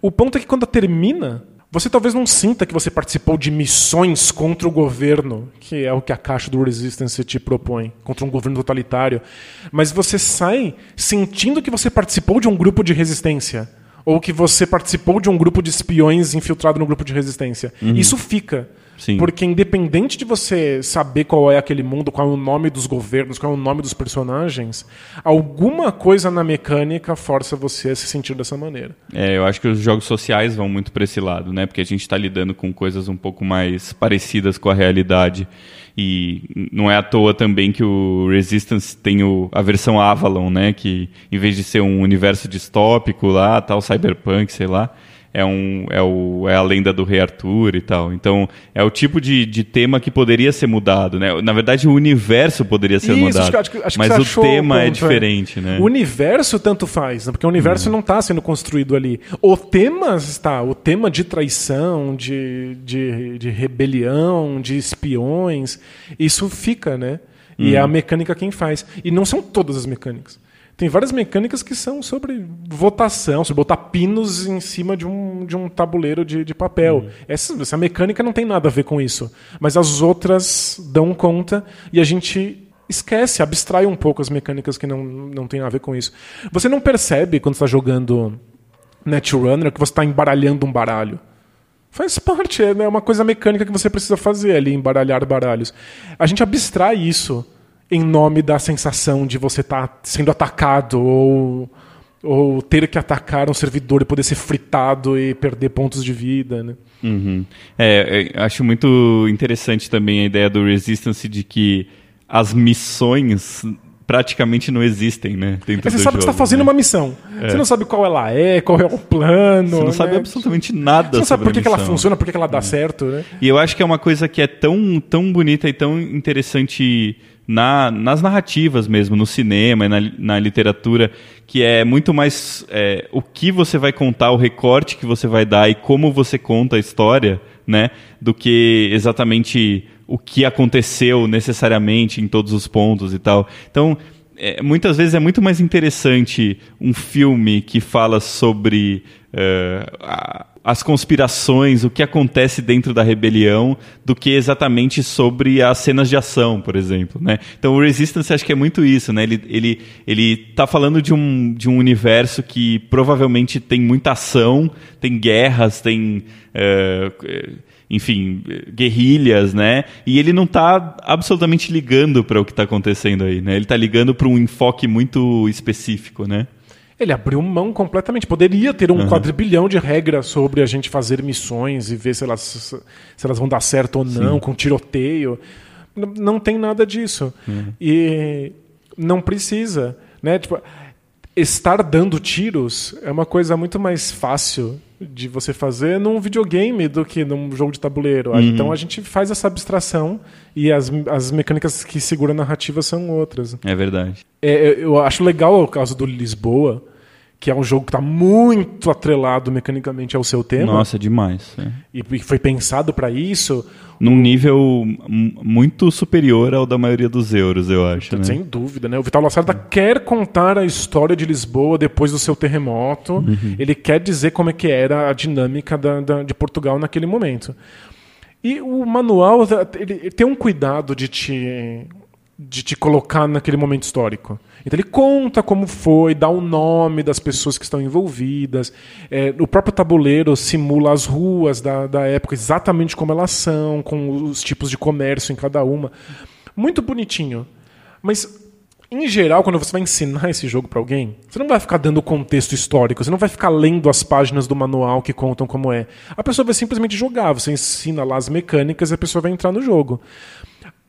O ponto é que quando termina, você talvez não sinta que você participou de missões contra o governo, que é o que a caixa do Resistance te propõe, contra um governo totalitário, mas você sai sentindo que você participou de um grupo de resistência ou que você participou de um grupo de espiões infiltrado no grupo de resistência. Uhum. Isso fica. Sim. Porque independente de você saber qual é aquele mundo, qual é o nome dos governos, qual é o nome dos personagens, alguma coisa na mecânica força você a se sentir dessa maneira. É, eu acho que os jogos sociais vão muito para esse lado, né? Porque a gente está lidando com coisas um pouco mais parecidas com a realidade. E não é à toa também que o Resistance tem o, a versão Avalon, né? Que em vez de ser um universo distópico lá, tal, cyberpunk, sei lá, é, um, é, o, é a lenda do rei Arthur e tal. Então, é o tipo de, de tema que poderia ser mudado, né? Na verdade, o universo poderia ser Isso, mudado. acho que- acho que mas o o tema é ponto, diferente, né? O universo tanto faz, né? porque o universo não está sendo construído ali. O tema está, o tema de traição, de, de, de rebelião, de espiões, isso fica, né? E é a mecânica quem faz. E não são todas as mecânicas. Tem várias mecânicas que são sobre votação, sobre botar pinos em cima de um, de um tabuleiro de, de papel. Essa, essa mecânica não tem nada a ver com isso. Mas as outras dão conta e a gente esquece, abstrai um pouco as mecânicas que não, não tem a ver com isso. Você não percebe quando está jogando Netrunner que você está embaralhando um baralho. Faz parte, é né, uma coisa mecânica que você precisa fazer ali, embaralhar baralhos. A gente abstrai isso em nome da sensação de você estar sendo atacado ou, ou ter que atacar um servidor e poder ser fritado e perder pontos de vida. Né? Uhum. É, é, acho muito interessante também a ideia do Resistance de que as missões praticamente não existem, né? Aí você sabe que você está jogo, fazendo né? uma missão. Você não sabe qual ela é, qual é o plano. Você não sabe né? absolutamente nada Você não sabe por que, que ela funciona, por que, que ela dá certo, né? E eu acho que é uma coisa que é tão, tão bonita e tão interessante na, nas narrativas mesmo, no cinema e na, na literatura, que é muito mais é, o que você vai contar, o recorte que você vai dar e como você conta a história, né? Do que exatamente o que aconteceu necessariamente em todos os pontos e tal. Então, é, muitas vezes é muito mais interessante um filme que fala sobre eh, a- as conspirações, o que acontece dentro da rebelião, do que exatamente sobre as cenas de ação, por exemplo. Né? Então o Resistance acho que é muito isso. Né? Ele, ele, ele tá falando de um, de um universo que provavelmente tem muita ação, tem guerras, tem. eh, enfim, guerrilhas, né? E ele não tá absolutamente ligando para o que tá acontecendo aí, né? Ele tá ligando para um enfoque muito específico, né? Ele abriu mão completamente. Poderia ter um quadrilhão de regras sobre a gente fazer missões e ver se elas, se elas vão dar certo ou não, com tiroteio. N- Não tem nada disso. E não precisa. Né? Tipo, estar dando tiros é uma coisa muito mais fácil de você fazer num videogame do que num jogo de tabuleiro. Então a gente faz essa abstração e as, as mecânicas que seguram a narrativa são outras. É verdade. É, eu acho legal o caso do Lisboa, que é um jogo que está muito atrelado mecanicamente ao seu tema Nossa, demais. é. e e foi pensado para isso. Num nível muito superior ao da maioria dos euros, eu acho. Né? Sem dúvida, né? O Vital Lacerda quer contar a história de Lisboa depois do seu terremoto. Ele quer dizer como é que era a dinâmica da- da- de Portugal naquele momento. E o manual ele, ele tem um cuidado de te de te colocar naquele momento histórico. Então ele conta como foi, dá o nome das pessoas que estão envolvidas. É, o próprio tabuleiro simula as ruas da, da época exatamente como elas são, com os tipos de comércio em cada uma. Muito bonitinho. Mas em geral, quando você vai ensinar esse jogo para alguém, você não vai ficar dando contexto histórico, você não vai ficar lendo as páginas do manual que contam como é. A pessoa vai simplesmente jogar, você ensina lá as mecânicas e a pessoa vai entrar no jogo.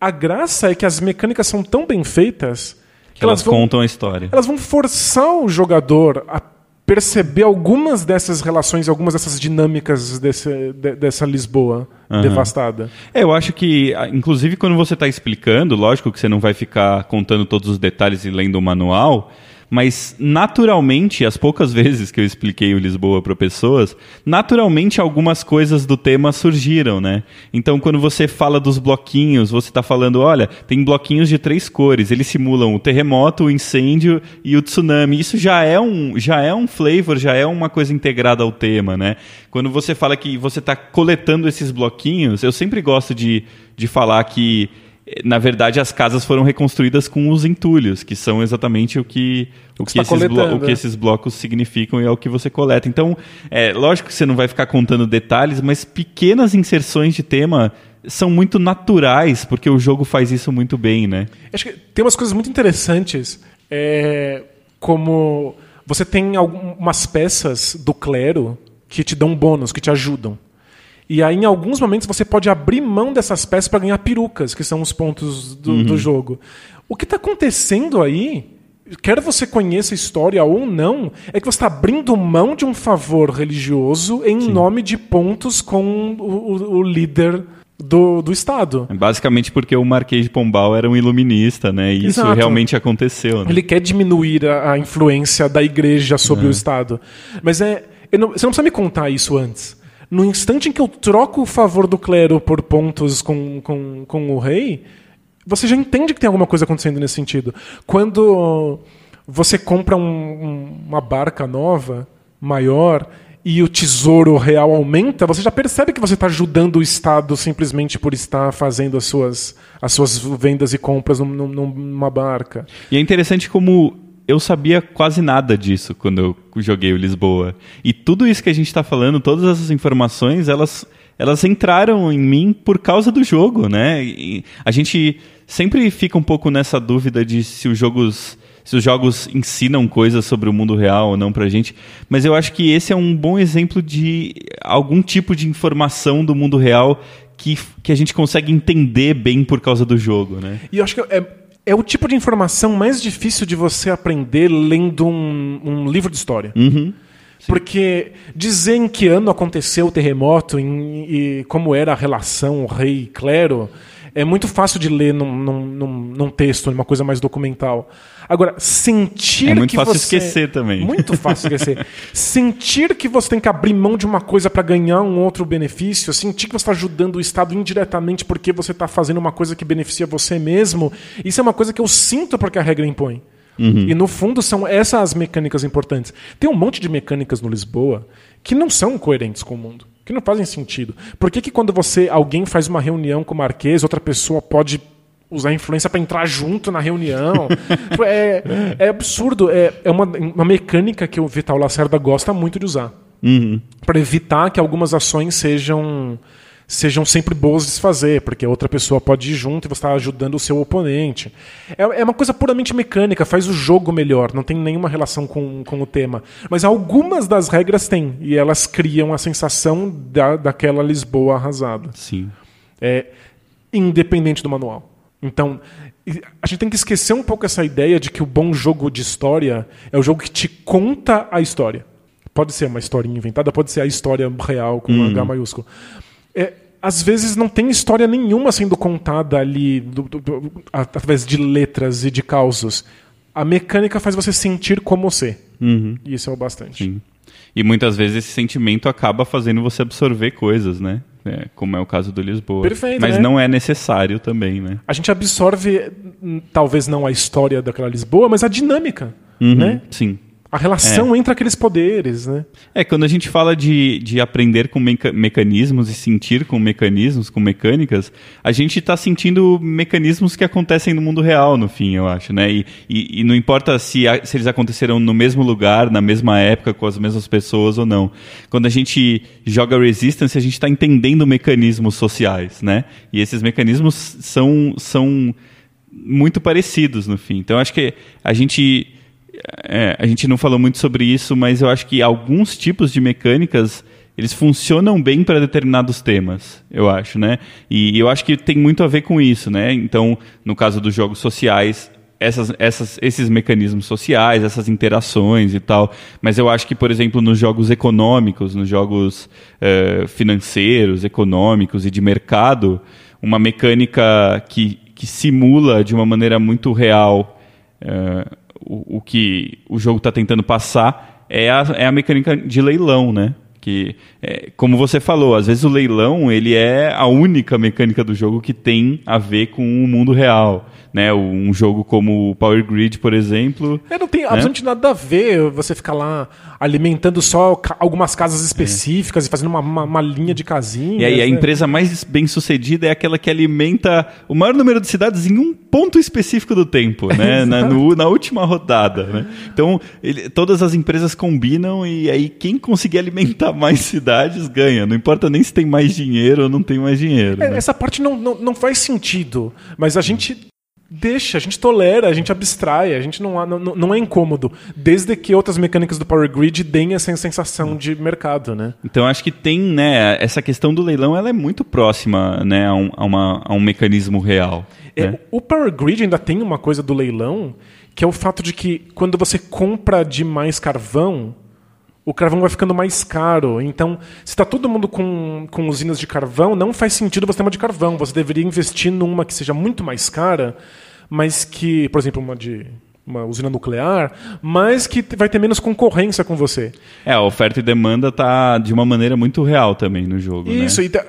A graça é que as mecânicas são tão bem feitas Que elas vão, contam a história. elas vão forçar o jogador a perceber algumas dessas relações, algumas dessas dinâmicas desse, de- dessa Lisboa devastada. É, eu acho que, inclusive, quando você está explicando, lógico que você não vai ficar contando todos os detalhes e lendo o manual, mas naturalmente, as poucas <laughs> vezes que eu expliquei o Lisboa para pessoas, naturalmente algumas coisas do tema surgiram, né? Então, quando você fala dos bloquinhos, você está falando, olha, tem bloquinhos de três cores, eles simulam o terremoto, o incêndio e o tsunami. Isso já é um, já é um flavor, já é uma coisa integrada ao tema, né? Quando você fala que você está coletando esses bloquinhos, eu sempre gosto de, de falar que na verdade, as casas foram reconstruídas com os entulhos, que são exatamente o que, o que, tá esses, blo- o que esses blocos significam e é o que você coleta. Então, é lógico que você não vai ficar contando detalhes, mas pequenas inserções de tema são muito naturais, porque o jogo faz isso muito bem, né? Acho que tem umas coisas muito interessantes, é, como você tem algumas peças do clero que te dão bônus, que te ajudam. E aí, em alguns momentos, você pode abrir mão dessas peças para ganhar perucas, que são os pontos do, uhum. do jogo. O que está acontecendo aí, quer você conheça a história ou não, é que você está abrindo mão de um favor religioso em Sim. nome de pontos com o, o, o líder do, do Estado. Basicamente porque o Marquês de Pombal era um iluminista, né? E Exato. isso realmente aconteceu. Né? Ele quer diminuir a, a, influência da igreja sobre é. o Estado. Mas é, não, você não precisa me contar isso antes. No instante em que eu troco o favor do clero por pontos com, com, com o rei, você já entende que tem alguma coisa acontecendo nesse sentido. Quando você compra um, uma barca nova, maior, e o tesouro real aumenta, você já percebe que você está ajudando o Estado simplesmente por estar fazendo as suas, as suas vendas e compras num, numa barca. E é interessante como eu sabia quase nada disso quando eu joguei o Lisboa. E tudo isso que a gente está falando, todas essas informações, elas, elas entraram em mim por causa do jogo, né? E a gente sempre fica um pouco nessa dúvida de se os jogos se os jogos ensinam coisas sobre o mundo real ou não pra gente, mas eu acho que esse é um bom exemplo de algum tipo de informação do mundo real que, que a gente consegue entender bem por causa do jogo, né? E eu acho que é, é o tipo de informação mais difícil de você aprender lendo um, um livro de história. Uhum. Porque dizer em que ano aconteceu o terremoto em, e como era a relação rei-clero é muito fácil de ler num, num, num, num texto, numa coisa mais documental. Agora, sentir é muito que fácil você... esquecer também. Muito fácil esquecer. sentir que você tem que abrir mão de uma coisa para ganhar um outro benefício, sentir que você está ajudando o Estado indiretamente porque você está fazendo uma coisa que beneficia você mesmo, isso é uma coisa que eu sinto porque a regra impõe. Uhum. E no fundo são essas as mecânicas importantes. Tem um monte de mecânicas no Lisboa que não são coerentes com o mundo, que não fazem sentido. Por que, que quando você alguém faz uma reunião com o Marquês, outra pessoa pode usar influência para entrar junto na reunião. <laughs> É, é absurdo. É, é uma, uma mecânica que o Vital Lacerda gosta muito de usar. Uhum. Para evitar que algumas ações sejam sejam sempre boas de se fazer, porque outra pessoa pode ir junto e você está ajudando o seu oponente. É, é, uma coisa puramente mecânica, faz o jogo melhor, não tem nenhuma relação com, com o tema. Mas algumas das regras têm, e elas criam a sensação da, daquela Lisboa arrasada. Sim. É, independente do manual. Então, a gente tem que esquecer um pouco essa ideia de que o bom jogo de história é o jogo que te conta a história. Pode ser uma historinha inventada, pode ser a história real com um H maiúsculo. Às vezes não tem história nenhuma sendo contada ali do, do, do, através de letras e de causos. A mecânica faz você sentir como ser. Uhum. E isso é o bastante. Sim. E muitas vezes esse sentimento acaba fazendo você absorver coisas, né? É, como é o caso do Lisboa. Perfeito, Mas né? não é necessário também, né? A gente absorve, hum, talvez não a história daquela Lisboa, mas a dinâmica, uhum, né? Sim. A relação é. entre aqueles poderes, né? É, quando a gente fala de, de aprender com meca mecanismos e sentir com mecanismos, com mecânicas, a gente está sentindo mecanismos que acontecem no mundo real, no fim, eu acho, né? E, e, e não importa se, a, se eles aconteceram no mesmo lugar, na mesma época, com as mesmas pessoas ou não. Quando a gente joga Resistance, a gente está entendendo mecanismos sociais, né? E esses mecanismos são, são muito parecidos, no fim. Então, acho que a gente é, a gente não falou muito sobre isso, mas eu acho que alguns tipos de mecânicas eles funcionam bem para determinados temas, eu acho, né? E eu acho que tem muito a ver com isso, né? Então, no caso dos jogos sociais, essas, essas, esses mecanismos sociais, essas interações e tal. Mas eu acho que, por exemplo, nos jogos econômicos, nos jogos uh, financeiros, econômicos e de mercado, uma mecânica que, que simula de uma maneira muito real uh, o, que o jogo está tentando passar é a, é a mecânica de leilão, né? Que, é, como você falou, às vezes o leilão ele é a única mecânica do jogo que tem a ver com o mundo real. Né? Um jogo como o Power Grid, por exemplo. É, não tem absolutamente nada a ver você ficar lá alimentando só ca- algumas casas específicas e fazendo uma, uma, uma linha de casinhas. E aí a né? empresa mais bem sucedida é aquela que alimenta o maior número de cidades em um ponto específico do tempo, né? <laughs> na, no- na última rodada, né? Então, ele- todas as empresas combinam e aí quem conseguir alimentar <laughs> mais cidades ganha. Não importa nem se tem mais dinheiro ou não tem mais dinheiro. É, né? Essa parte não, não, não faz sentido, mas a gente deixa, a gente tolera, a gente abstrai, a gente não, não, não é incômodo, desde que outras mecânicas do Power Grid deem essa sensação de mercado, né? Então acho que tem, né, essa questão do leilão, ela é muito próxima, né, a um, a uma- a um mecanismo real. É, né? O Power Grid ainda tem uma coisa do leilão, que é o fato de que quando você compra demais carvão, o carvão vai ficando mais caro. Então, se está todo mundo com, com usinas de carvão, não faz sentido você ter uma de carvão. Você deveria investir numa que seja muito mais cara, mas que, por exemplo, uma de uma usina nuclear, mas que vai ter menos concorrência com você. É, a oferta e demanda tá de uma maneira muito real também no jogo, né? Isso, da-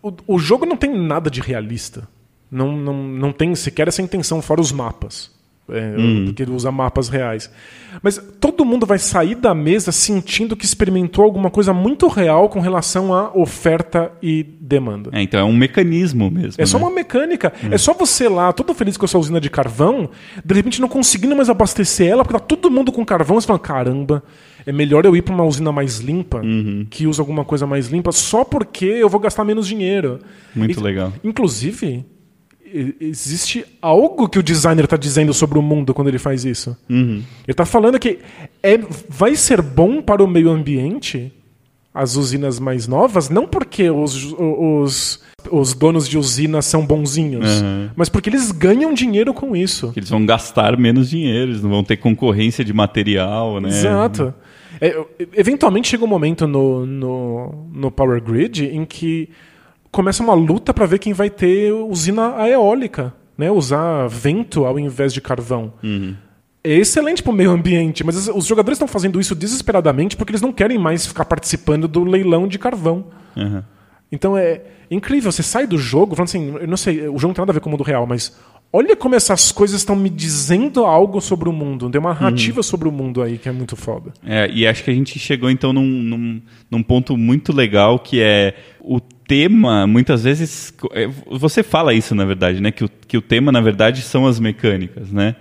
o, o jogo não tem nada de realista. Não, não, não tem sequer essa intenção, fora os mapas. É, Porque ele usa mapas reais. Mas todo mundo vai sair da mesa sentindo que experimentou alguma coisa muito real com relação à oferta e demanda. É, então é um mecanismo mesmo. É só né? uma mecânica. É só você lá, todo feliz com a sua usina de carvão, de repente não conseguindo mais abastecer ela, porque tá todo mundo com carvão, você fala, caramba, é melhor eu ir para uma usina mais limpa, Uhum. que usa alguma coisa mais limpa, só porque eu vou gastar menos dinheiro. Muito E- legal. Inclusive, existe algo que o designer está dizendo sobre o mundo quando ele faz isso. Uhum. Ele está falando que é, vai ser bom para o meio ambiente as usinas mais novas, não porque os, os, os donos de usinas são bonzinhos, Uhum. mas porque eles ganham dinheiro com isso. Eles vão gastar menos dinheiro, eles não vão ter concorrência de material, né? Exato. É, eventualmente chega um momento no, no, no Power Grid em que começa uma luta para ver quem vai ter usina eólica, né? usar vento ao invés de carvão. É excelente para o meio ambiente, mas os- jogadores estão fazendo isso desesperadamente porque eles não querem mais ficar participando do leilão de carvão. Uhum. Então é incrível, você sai do jogo falando assim, eu não sei, o jogo não tem nada a ver com o mundo real, mas olha como essas coisas estão me dizendo algo sobre o mundo. Tem uma narrativa sobre o mundo aí que é muito foda. É, e acho que a gente chegou então num, num, num ponto muito legal que é o tema, muitas vezes. é, Você fala isso, na verdade, né? Que o, que o tema, na verdade, são as mecânicas, né?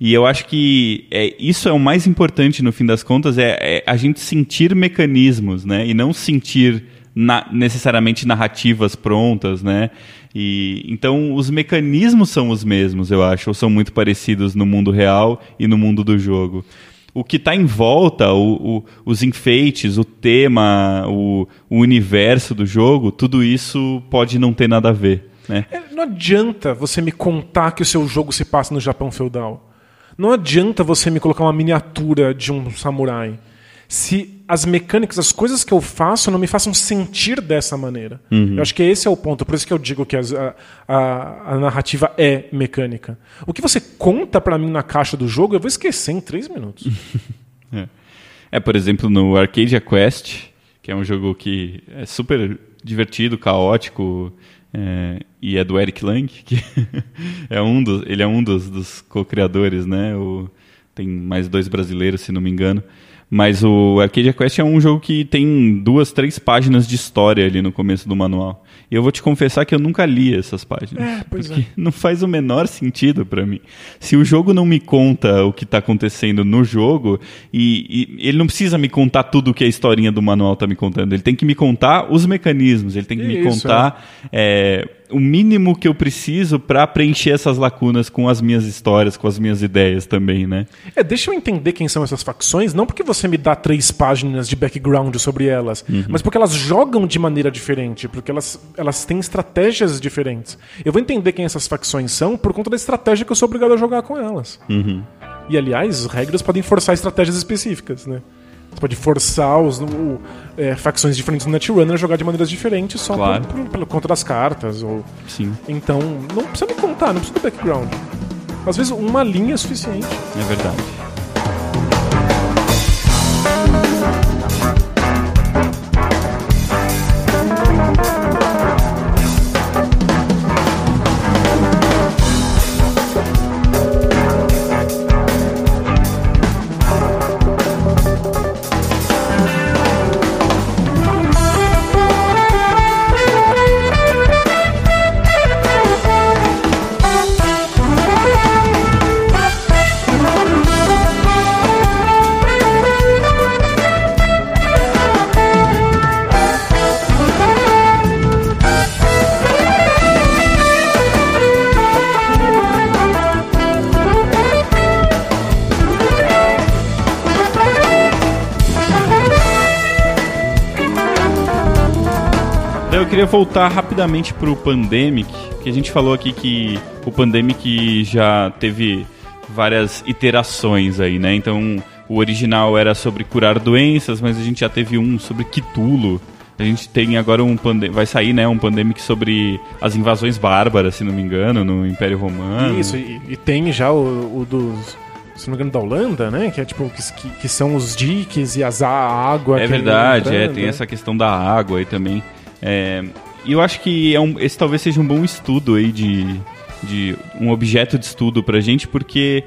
E eu acho que é, isso é o mais importante no fim das contas, é, é a gente sentir mecanismos, né? E não sentir na- necessariamente narrativas prontas, né? E, então os mecanismos são os mesmos, eu acho, ou são muito parecidos no mundo real e no mundo do jogo o que está em volta, o- o- os enfeites, o tema, o, o universo do jogo, tudo isso pode não ter nada a ver. Né? É, Não adianta você me contar que o seu jogo se passa no Japão feudal. Não adianta você me colocar uma miniatura de um samurai. Se as mecânicas, as coisas que eu faço não me façam sentir dessa maneira. Eu acho que esse é o ponto. Por isso que eu digo que as- a, a- a narrativa é mecânica. O que você conta pra mim na caixa do jogo, eu vou esquecer em três minutos. <laughs> É. É, por exemplo, no Arcadia Quest, que é um jogo que é super divertido, caótico, é, e é do Eric Lang, <laughs> que é um dos, ele é um dos, dos co-criadores, né? O, tem mais dois brasileiros, se não me engano. Mas o Arcadia Quest é um jogo que tem duas, três páginas de história ali no começo do manual. E eu vou te confessar que eu nunca li essas páginas. É, pois porque não faz o menor sentido pra mim. Se o jogo não me conta o que tá acontecendo no jogo, e, e ele não precisa me contar tudo o que a historinha do manual tá me contando. Ele tem que me contar os mecanismos, ele tem que me Isso, contar é, o mínimo que eu preciso pra preencher essas lacunas com as minhas histórias, com as minhas ideias também, né? É, deixa eu entender quem são essas facções, não porque você me dá três páginas de background sobre elas, mas porque elas jogam de maneira diferente, porque elas, elas têm estratégias diferentes. Eu vou entender quem essas facções são por conta da estratégia que eu sou obrigado a jogar com elas. E aliás, regras podem forçar estratégias específicas, né? Você pode forçar os o, é, facções diferentes do Netrunner a jogar de maneiras diferentes só Claro. por, por, pelo conta das cartas. Ou... Sim, Então, não precisa me contar, não precisa do background. Às vezes uma linha é suficiente. é verdade. Queria voltar rapidamente pro Pandemic, que a gente falou aqui que o Pandemic já teve várias iterações aí, né? Então, o original era sobre curar doenças, mas a gente já teve um sobre Kitulo. A gente tem agora um vai sair, né, um Pandemic sobre as invasões bárbaras, se não me engano, no Império Romano. Isso, e, e tem já o, o dos se não me engano, da Holanda, né? Que é tipo, que, que são os diques e as, a água. É verdade, é, tem essa questão da água aí também. É, e eu acho que é um, esse talvez seja um bom estudo aí de, de um objeto de estudo pra gente, porque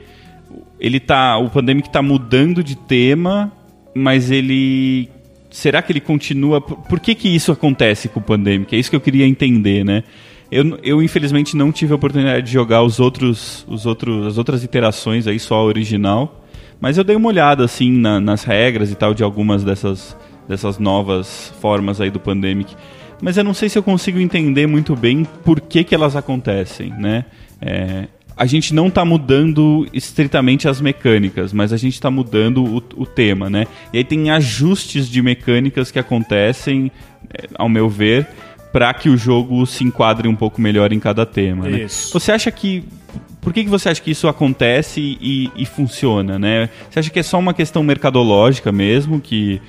ele tá. O Pandemic tá mudando de tema, mas ele. Será que ele continua. Por que, que isso acontece com o Pandemic? É isso que eu queria entender, né? Eu, eu infelizmente não tive a oportunidade de jogar os outros, os outros, as outras iterações aí, só a original. Mas eu dei uma olhada assim na, nas regras e tal de algumas dessas, dessas novas formas aí do Pandemic. Mas eu não sei se eu consigo entender muito bem por que, que elas acontecem, né? É, a gente não está mudando estritamente as mecânicas, mas a gente está mudando o, o, tema, né? E aí tem ajustes de mecânicas que acontecem, é, ao meu ver, para que o jogo se enquadre um pouco melhor em cada tema. Né? Você acha que por que, que você acha que isso acontece e, e, funciona, né? Você acha que é só uma questão mercadológica mesmo, que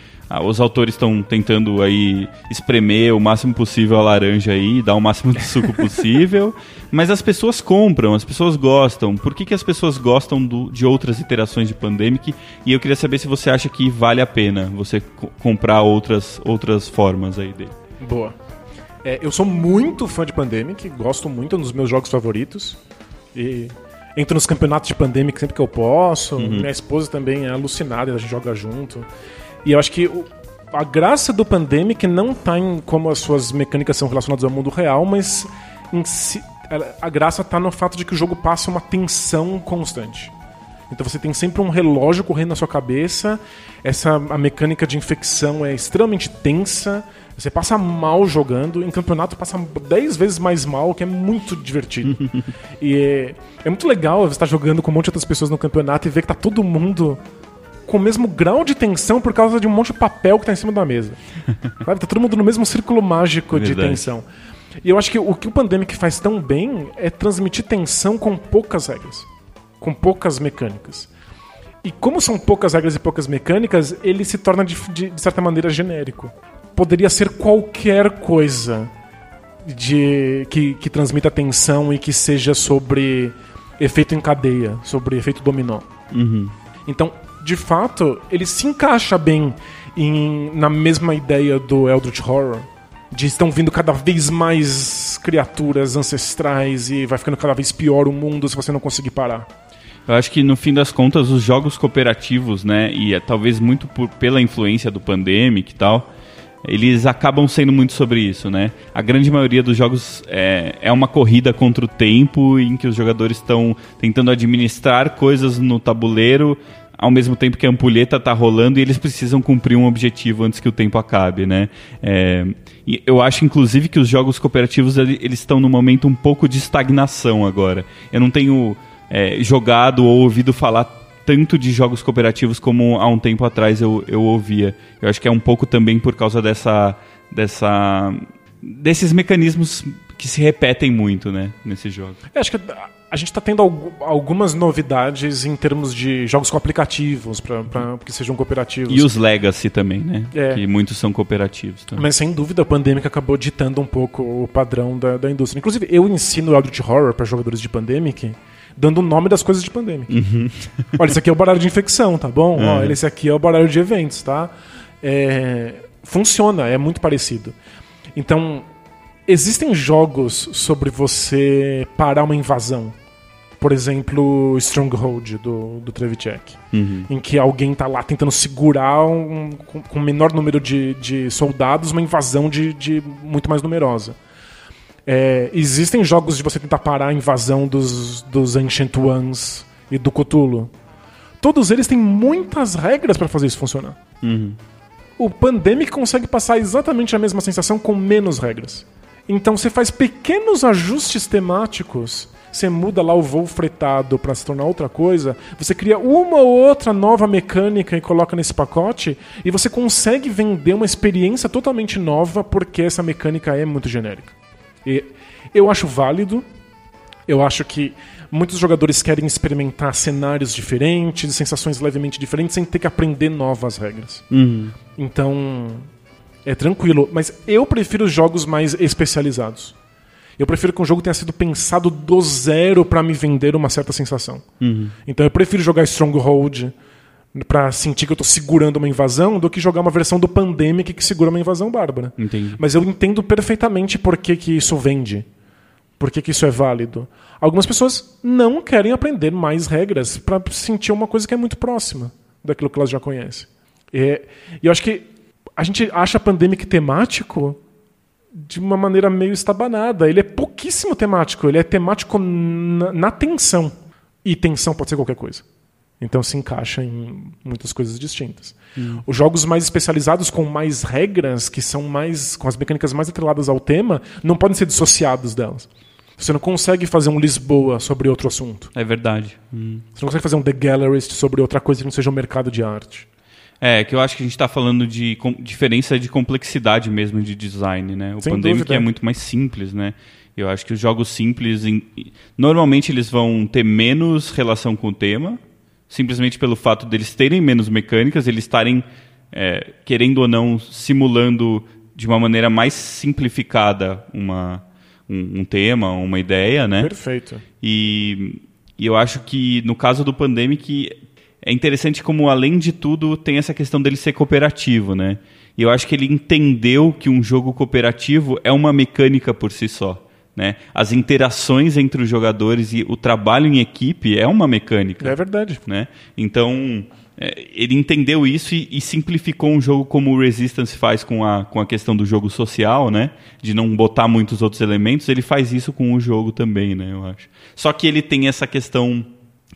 os autores estão tentando aí espremer o máximo possível a laranja aí, dar o máximo de suco <laughs> possível, mas as pessoas compram, as pessoas gostam. Por que, que as pessoas gostam do, de outras iterações de Pandemic? E eu queria saber se você acha que vale a pena você comprar outras, outras formas aí dele. Boa. É, eu sou muito fã de Pandemic, gosto muito, é um dos meus jogos favoritos. E entro nos campeonatos de Pandemic sempre que eu posso. Uhum. Minha esposa também é alucinada, a gente joga junto. E eu acho que o, a graça do Pandemic não está em como as suas mecânicas são relacionadas ao mundo real, mas si, a graça está no fato de que o jogo passa uma tensão constante. Então você tem sempre um relógio correndo na sua cabeça. Essa a mecânica de infecção é extremamente tensa. Você passa mal jogando, em campeonato passa 10 vezes mais mal, que é muito divertido. <laughs> e é, é, muito legal você estar jogando com um monte de outras pessoas no campeonato e ver que tá todo mundo com o mesmo grau de tensão por causa de um monte de papel que tá em cima da mesa. <laughs> Sabe? Tá todo mundo no mesmo círculo mágico de tensão. E eu acho que o que o Pandemic faz tão bem é transmitir tensão com poucas regras, com poucas mecânicas. E como são poucas regras e poucas mecânicas, ele se torna de, de, de certa maneira genérico poderia ser qualquer coisa de que, que transmita tensão e que seja sobre efeito em cadeia, sobre efeito dominó. Uhum. Então, de fato, ele se encaixa bem em, na mesma ideia do Eldritch Horror. De estão vindo cada vez mais criaturas ancestrais e vai ficando cada vez pior o mundo se você não conseguir parar. Eu acho que no fim das contas os jogos cooperativos, né, e é, talvez muito por, pela influência do Pandemic e tal, eles acabam sendo muito sobre isso, né? A grande maioria dos jogos é, é uma corrida contra o tempo em que os jogadores estão tentando administrar coisas no tabuleiro ao mesmo tempo que a ampulheta está rolando e eles precisam cumprir um objetivo antes que o tempo acabe, né? É, eu acho, inclusive, que os jogos cooperativos eles estão num momento um pouco de estagnação agora. Eu não tenho é, jogado ou ouvido falar tanto de jogos cooperativos como há um tempo atrás eu, eu ouvia. Eu acho que é um pouco também por causa dessa, dessa desses mecanismos que se repetem muito, né, nesse jogo. Eu acho que a gente está tendo algumas novidades em termos de jogos com aplicativos para que sejam cooperativos. E os Legacy também, né? É. Que muitos são cooperativos. Também. Mas sem dúvida a pandemia acabou ditando um pouco o padrão da, da indústria. Inclusive, eu ensino Eldritch Horror para jogadores de Pandemic dando o nome das coisas de pandemia. Uhum. Olha, esse aqui é o baralho de infecção, tá bom? Uhum. Olha, esse aqui é o baralho de eventos, tá? É... Funciona, é muito parecido. Então, existem jogos sobre você parar uma invasão. Por exemplo, Stronghold do, do Trevicek, uhum. em que alguém está lá tentando segurar um, com, com o menor número de, de soldados uma invasão de, de muito mais numerosa. É, existem jogos de você tentar parar a invasão dos, dos Ancient Ones e do Cthulhu. Todos eles têm muitas regras para fazer isso funcionar. Uhum. O Pandemic consegue passar exatamente a mesma sensação com menos regras. Então você faz pequenos ajustes temáticos você muda lá o voo fretado para se tornar outra coisa, você cria uma ou outra nova mecânica e coloca nesse pacote, e você consegue vender uma experiência totalmente nova porque essa mecânica é muito genérica. E eu acho válido, eu acho que muitos jogadores querem experimentar cenários diferentes, sensações levemente diferentes, sem ter que aprender novas regras. Uhum. Então, é tranquilo. Mas eu prefiro jogos mais especializados. Eu prefiro que um jogo tenha sido pensado do zero para me vender uma certa sensação. Uhum. Então eu prefiro jogar Stronghold para sentir que eu tô segurando uma invasão do que jogar uma versão do Pandemic que segura uma invasão bárbara. Entendi. Mas eu entendo perfeitamente por que, que isso vende. Por que, que isso é válido. Algumas pessoas não querem aprender mais regras para sentir uma coisa que é muito próxima daquilo que elas já conhecem. E, e eu acho que a gente acha Pandemic temático de uma maneira meio estabanada. Ele é pouquíssimo temático. Ele é temático na, na tensão. E tensão pode ser qualquer coisa. Então se encaixa em muitas coisas distintas. Os jogos mais especializados com mais regras, que são mais com as mecânicas mais atreladas ao tema, não podem ser dissociados delas. Você não consegue fazer um Lisboa sobre outro assunto. É verdade. Hum. Você não consegue fazer um The Gallerist sobre outra coisa que não seja o mercado de arte. É, que eu acho que a gente está falando de diferença de complexidade mesmo de design, né? O Sem Pandemic dúvida. é muito mais simples, né? Eu acho que os jogos simples, em- normalmente eles vão ter menos relação com o tema, simplesmente pelo fato deles terem menos mecânicas, eles estarem, é, querendo ou não, simulando de uma maneira mais simplificada uma, um, um tema, uma ideia, né? Perfeito. E, e eu acho que no caso do Pandemic é interessante como, além de tudo, tem essa questão dele ser cooperativo, né? E eu acho que ele entendeu que um jogo cooperativo é uma mecânica por si só. Né? As interações entre os jogadores e o trabalho em equipe é uma mecânica É verdade. né? Então, é, ele entendeu isso e, e simplificou um jogo como o Resistance faz com a, com a questão do jogo social, né? De não botar muitos outros elementos, ele faz isso com o jogo também, né? Eu acho. Só que ele tem essa questão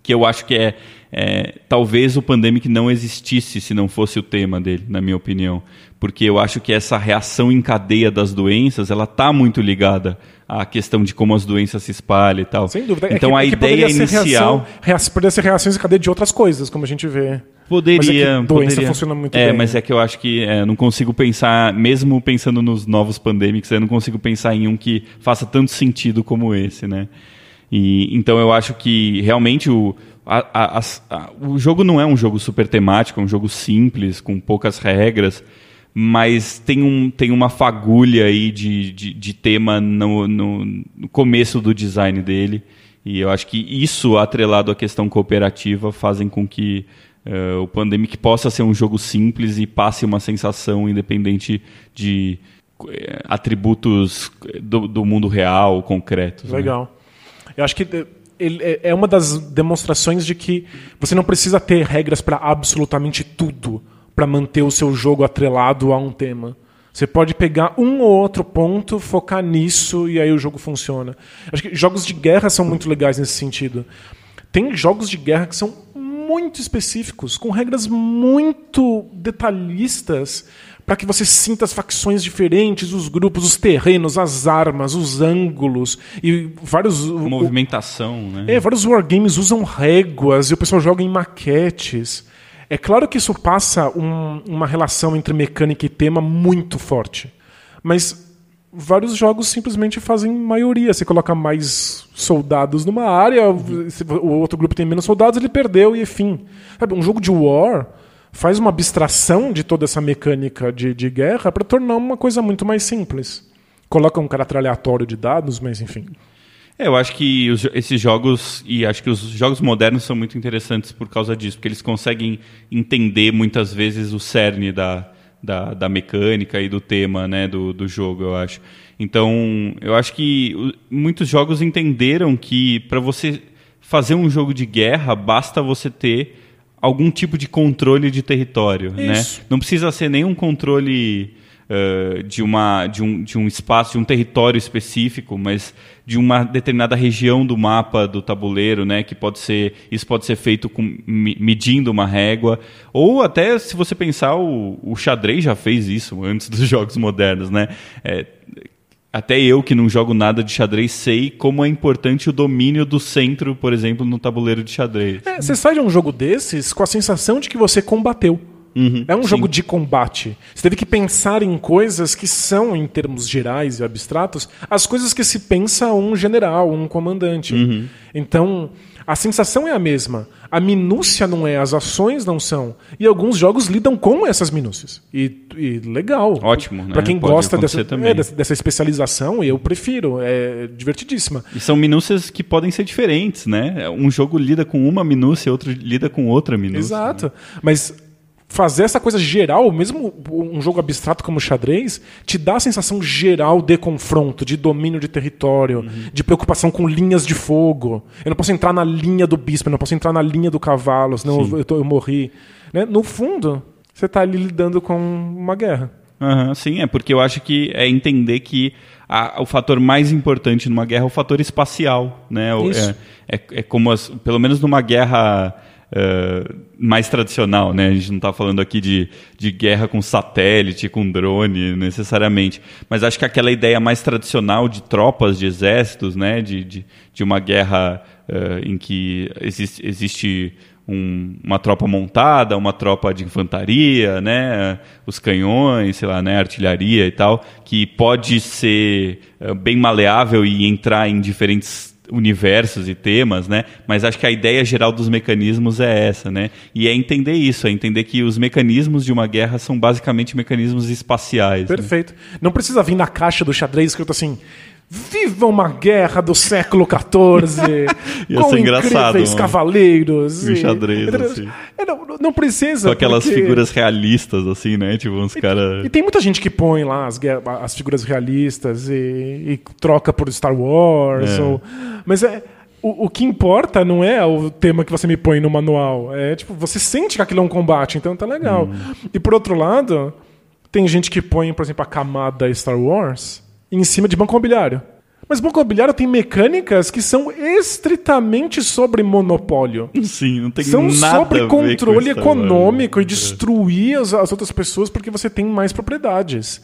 que eu acho que é, é, talvez o Pandemic não existisse se não fosse o tema dele, na minha opinião, porque eu acho que essa reação em cadeia das doenças, ela tá muito ligada à questão de como as doenças se espalham e tal. Sem dúvida. É Então que- a é ideia inicial Reação, rea- poderia ser reações em cadeia de outras coisas, como a gente vê. Poderia, Mas é doença poderia. funciona muito é, bem, mas é que eu acho que é, não consigo pensar, mesmo pensando nos novos pandemics, eu não consigo pensar em um que faça tanto sentido como esse, né? E, então eu acho que realmente o, a- a- a- o jogo não é um jogo super temático, é um jogo simples, com poucas regras, mas tem, um, tem uma fagulha aí de, de, de tema no, no, no começo do design dele. E eu acho que isso, atrelado à questão cooperativa, fazem com que eh, o Pandemic possa ser um jogo simples e passe uma sensação independente de eh, atributos do, do mundo real, concretos. né? Legal. Eu acho que eh, ele é- é uma das demonstrações de que você não precisa ter regras para absolutamente tudo para manter o seu jogo atrelado a um tema. Você pode pegar um ou outro ponto, focar nisso e aí o jogo funciona. Acho que jogos de guerra são muito legais nesse sentido. Tem jogos de guerra que são muito específicos, com regras muito detalhistas, para que você sinta as facções diferentes, os grupos, os terrenos, as armas, os ângulos e vários. o- Movimentação, né? é, vários wargames usam réguas e o pessoal joga em maquetes. É claro que isso passa um- uma relação entre mecânica e tema muito forte. Mas vários jogos simplesmente fazem maioria. Você coloca mais soldados numa área, se o outro grupo tem menos soldados, ele perdeu e fim. Sabe, um jogo de war faz uma abstração de toda essa mecânica de, de guerra para tornar uma coisa muito mais simples. Coloca um caráter aleatório de dados, mas enfim. É, eu acho que os- esses jogos, e acho que os jogos modernos são muito interessantes por causa disso, porque eles conseguem entender muitas vezes o cerne da, da, da mecânica e do tema né, do, do jogo, eu acho. Então, eu acho que muitos jogos entenderam que para você fazer um jogo de guerra, basta você ter algum tipo de controle de território. Né? Isso. Não precisa ser nenhum controle eh, de, uma, de, um, de um espaço, de um território específico, mas de uma determinada região do mapa do tabuleiro, né? Que pode ser. Isso pode ser feito com, me- medindo uma régua. Ou até, se você pensar, o, o xadrez já fez isso antes dos <laughs> jogos modernos, né? É, até eu que não jogo nada de xadrez sei como é importante o domínio do centro, por exemplo, no tabuleiro de xadrez. É, você sai de um jogo desses com a sensação de que você combateu. Uhum, é um sim. jogo de combate. Você teve que pensar em coisas que são, em termos gerais e abstratos, as coisas que se pensa um general, um comandante. Uhum. Então, a sensação é a mesma. A minúcia não é, as ações não são. E alguns jogos lidam com essas minúcias. E, e legal. Ótimo, né? Pra quem Pode gosta dessa, é, dessa, dessa especialização, eu prefiro. É divertidíssima. E são minúcias que podem ser diferentes, né? Um jogo lida com uma minúcia, outro lida com outra minúcia. Exato. Mas fazer essa coisa geral, mesmo um jogo abstrato como o xadrez, te dá a sensação geral de confronto, de domínio de território, de preocupação com linhas de fogo. Eu não posso entrar na linha do bispo, eu não posso entrar na linha do cavalo, senão eu, eu, tô- eu morri. Né? No fundo, você está ali lidando com uma guerra. Aham, sim, é porque eu acho que é entender que a- o fator mais importante numa guerra é o fator espacial, né? É, é, é como, as- pelo menos numa guerra eh, mais tradicional, né? A gente não está falando aqui de, de guerra com satélite, com drone, necessariamente. Mas acho que aquela ideia mais tradicional de tropas, de exércitos, né? De, de, de uma guerra eh, em que existe, existe um- uma tropa montada, uma tropa de infantaria, né, os canhões, sei lá, né, artilharia e tal, que pode ser eh, bem maleável e entrar em diferentes universos e temas, né? Mas acho que a ideia geral dos mecanismos é essa, né? E é entender isso, é entender que os mecanismos de uma guerra são basicamente mecanismos espaciais. né? Perfeito. Não precisa vir na caixa do xadrez escrito assim. Viva uma guerra do século XIV <laughs> Ia com ser engraçado, mano. cavaleiros. E- xadrez, Entendeu? assim. É, Não, não precisa. Com aquelas porque- figuras realistas, assim, né? Tipo, uns caras. E tem muita gente que põe lá as, as figuras realistas e, e troca por Star Wars. É. ou- mas é. O, o que importa não é o tema que você me põe no manual. É tipo, você sente que aquilo é um combate, então tá legal. Hum. E por outro lado, tem gente que põe, por exemplo, a camada Star Wars em cima de banco imobiliário. Mas banco imobiliário tem mecânicas que são estritamente sobre monopólio. Sim, não tem São nada sobre a ver com controle Wars. econômico e destruir as, as outras pessoas porque você tem mais propriedades.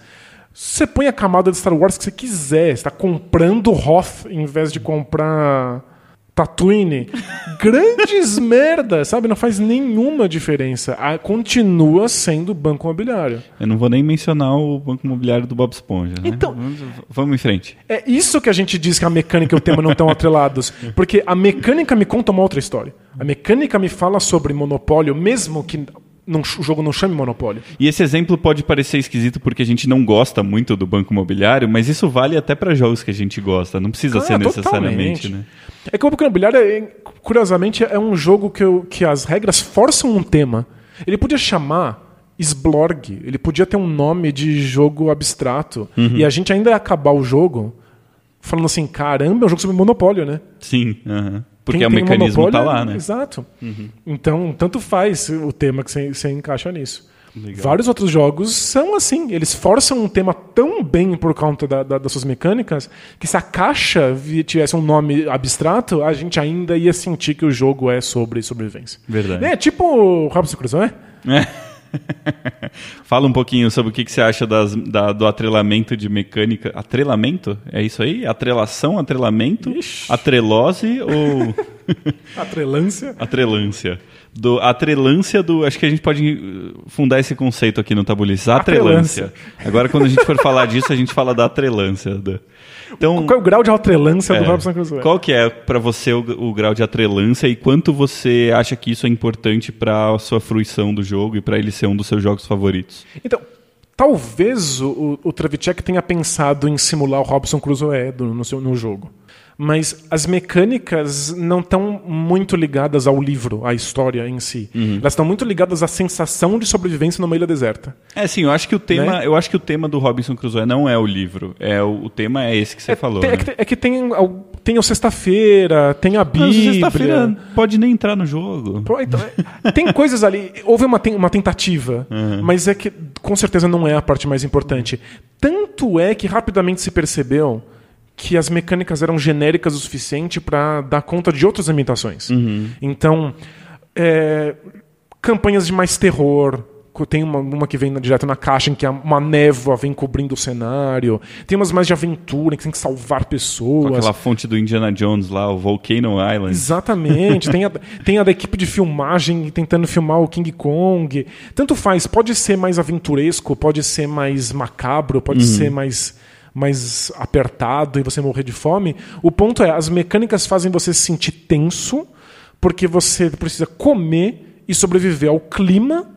Você põe a camada de Star Wars que você quiser. Você está comprando Hoth em vez de comprar Tatooine. <laughs> Grandes merda, sabe? Não faz nenhuma diferença. Ah, Continua sendo banco imobiliário. Eu não vou nem mencionar o banco imobiliário do Bob Esponja. Né? Então- vamos, vamos em frente. É isso que a gente diz que a mecânica e o tema não estão atrelados. Porque a mecânica me conta uma outra história. A mecânica me fala sobre monopólio, mesmo que não- o jogo não chame monopólio. E esse exemplo pode parecer esquisito porque a gente não gosta muito do banco imobiliário, mas isso vale até para jogos que a gente gosta. Não precisa Ah, ser necessariamente, totalmente. né? É que o imobiliário, é, curiosamente, é um jogo que, eu- que as regras forçam um tema. Ele podia chamar Sblorg, ele podia ter um nome de jogo abstrato. Uhum. E a gente ainda ia acabar o jogo falando assim, caramba, é um jogo sobre monopólio, né? Sim, aham. porque Quem o mecanismo tá monopólio, lá, né? Exato. Então, tanto faz o tema que você encaixa nisso. Legal. Vários outros jogos são assim. Eles forçam um tema tão bem por conta da- da- das suas mecânicas que se a caixa tivesse um nome abstrato, a gente ainda ia sentir que o jogo é sobre sobrevivência. Verdade. É tipo Robson Crusoe, é? <laughs> Fala um pouquinho sobre o que, que você acha das- da- do atrelamento de mecânica. Atrelamento? É isso aí? Atrelação, atrelamento, Ixi. atrelose ou <laughs> Atrelância. atrelância? Do, atrelância do. Acho que a gente pode uh, fundar esse conceito aqui no Tabulice. Atrelância. Agora, quando a gente for falar disso, a gente fala da atrelância. da- Então, Qual é o grau de atrelância do É. Robson Crusoe? Qual que é para você o, o grau de atrelância e quanto você acha que isso é importante para a sua fruição do jogo e para ele ser um dos seus jogos favoritos? Então, talvez o, o, Travicek tenha pensado em simular o Robson Crusoe do- no, seu, no jogo. Mas as mecânicas não estão muito ligadas ao livro, à história em si. Elas estão muito ligadas à sensação de sobrevivência numa ilha deserta. É, sim, eu acho que o tema, Né? eu acho que o tema do Robinson Crusoe não é o livro, é o, o tema é esse que você é, falou. tem, né? é que, tem- é que tem, tem o Sexta-feira, tem a Bíblia. sexta-feira pode nem entrar no jogo. Então, é, tem coisas ali. Houve uma, uma tentativa, mas é que com certeza não é a parte mais importante. Tanto é que rapidamente se percebeu que as mecânicas eram genéricas o suficiente para dar conta de outras ambientações. Então, é, campanhas de mais terror, tem uma, uma que vem direto na caixa, em que uma névoa vem cobrindo o cenário. Tem umas mais de aventura, em que tem que salvar pessoas. Com aquela fonte do Indiana Jones lá, o Volcano Island. Exatamente. tem, a, <laughs> tem a da equipe de filmagem tentando filmar o King Kong. Tanto faz, pode ser mais aventuresco, pode ser mais macabro, pode uhum. ser mais mais apertado e você morrer de fome. O ponto é, as mecânicas fazem você se sentir tenso, porque você precisa comer e sobreviver ao clima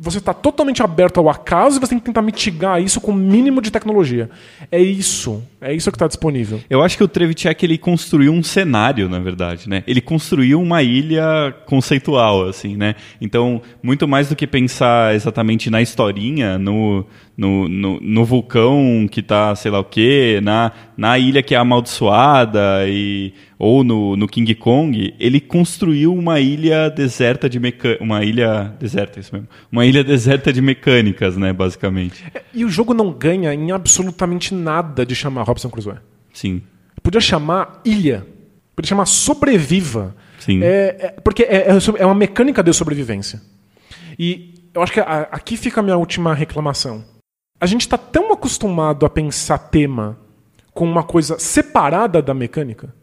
você está totalmente aberto ao acaso e você tem que tentar mitigar isso com o mínimo de tecnologia. É isso. É isso que está disponível. Eu acho que o Trevicek ele construiu um cenário, na verdade, né? Ele construiu uma ilha conceitual, assim, né? Então, muito mais do que pensar exatamente na historinha, no, no, no, no vulcão que está, sei lá o quê, na, na ilha que é amaldiçoada e ou no, no King Kong, ele construiu uma ilha deserta de mecânica. Uma ilha deserta, isso mesmo. Uma ilha deserta de mecânicas, né, basicamente. É, e o jogo não ganha em absolutamente nada de chamar Robson Crusoe. Sim. Podia chamar Ilha. Podia chamar Sobreviva. Sim. É, é porque é, é, é uma mecânica de sobrevivência. E eu acho que a, aqui fica a minha última reclamação. A gente está tão acostumado a pensar tema com uma coisa separada da mecânica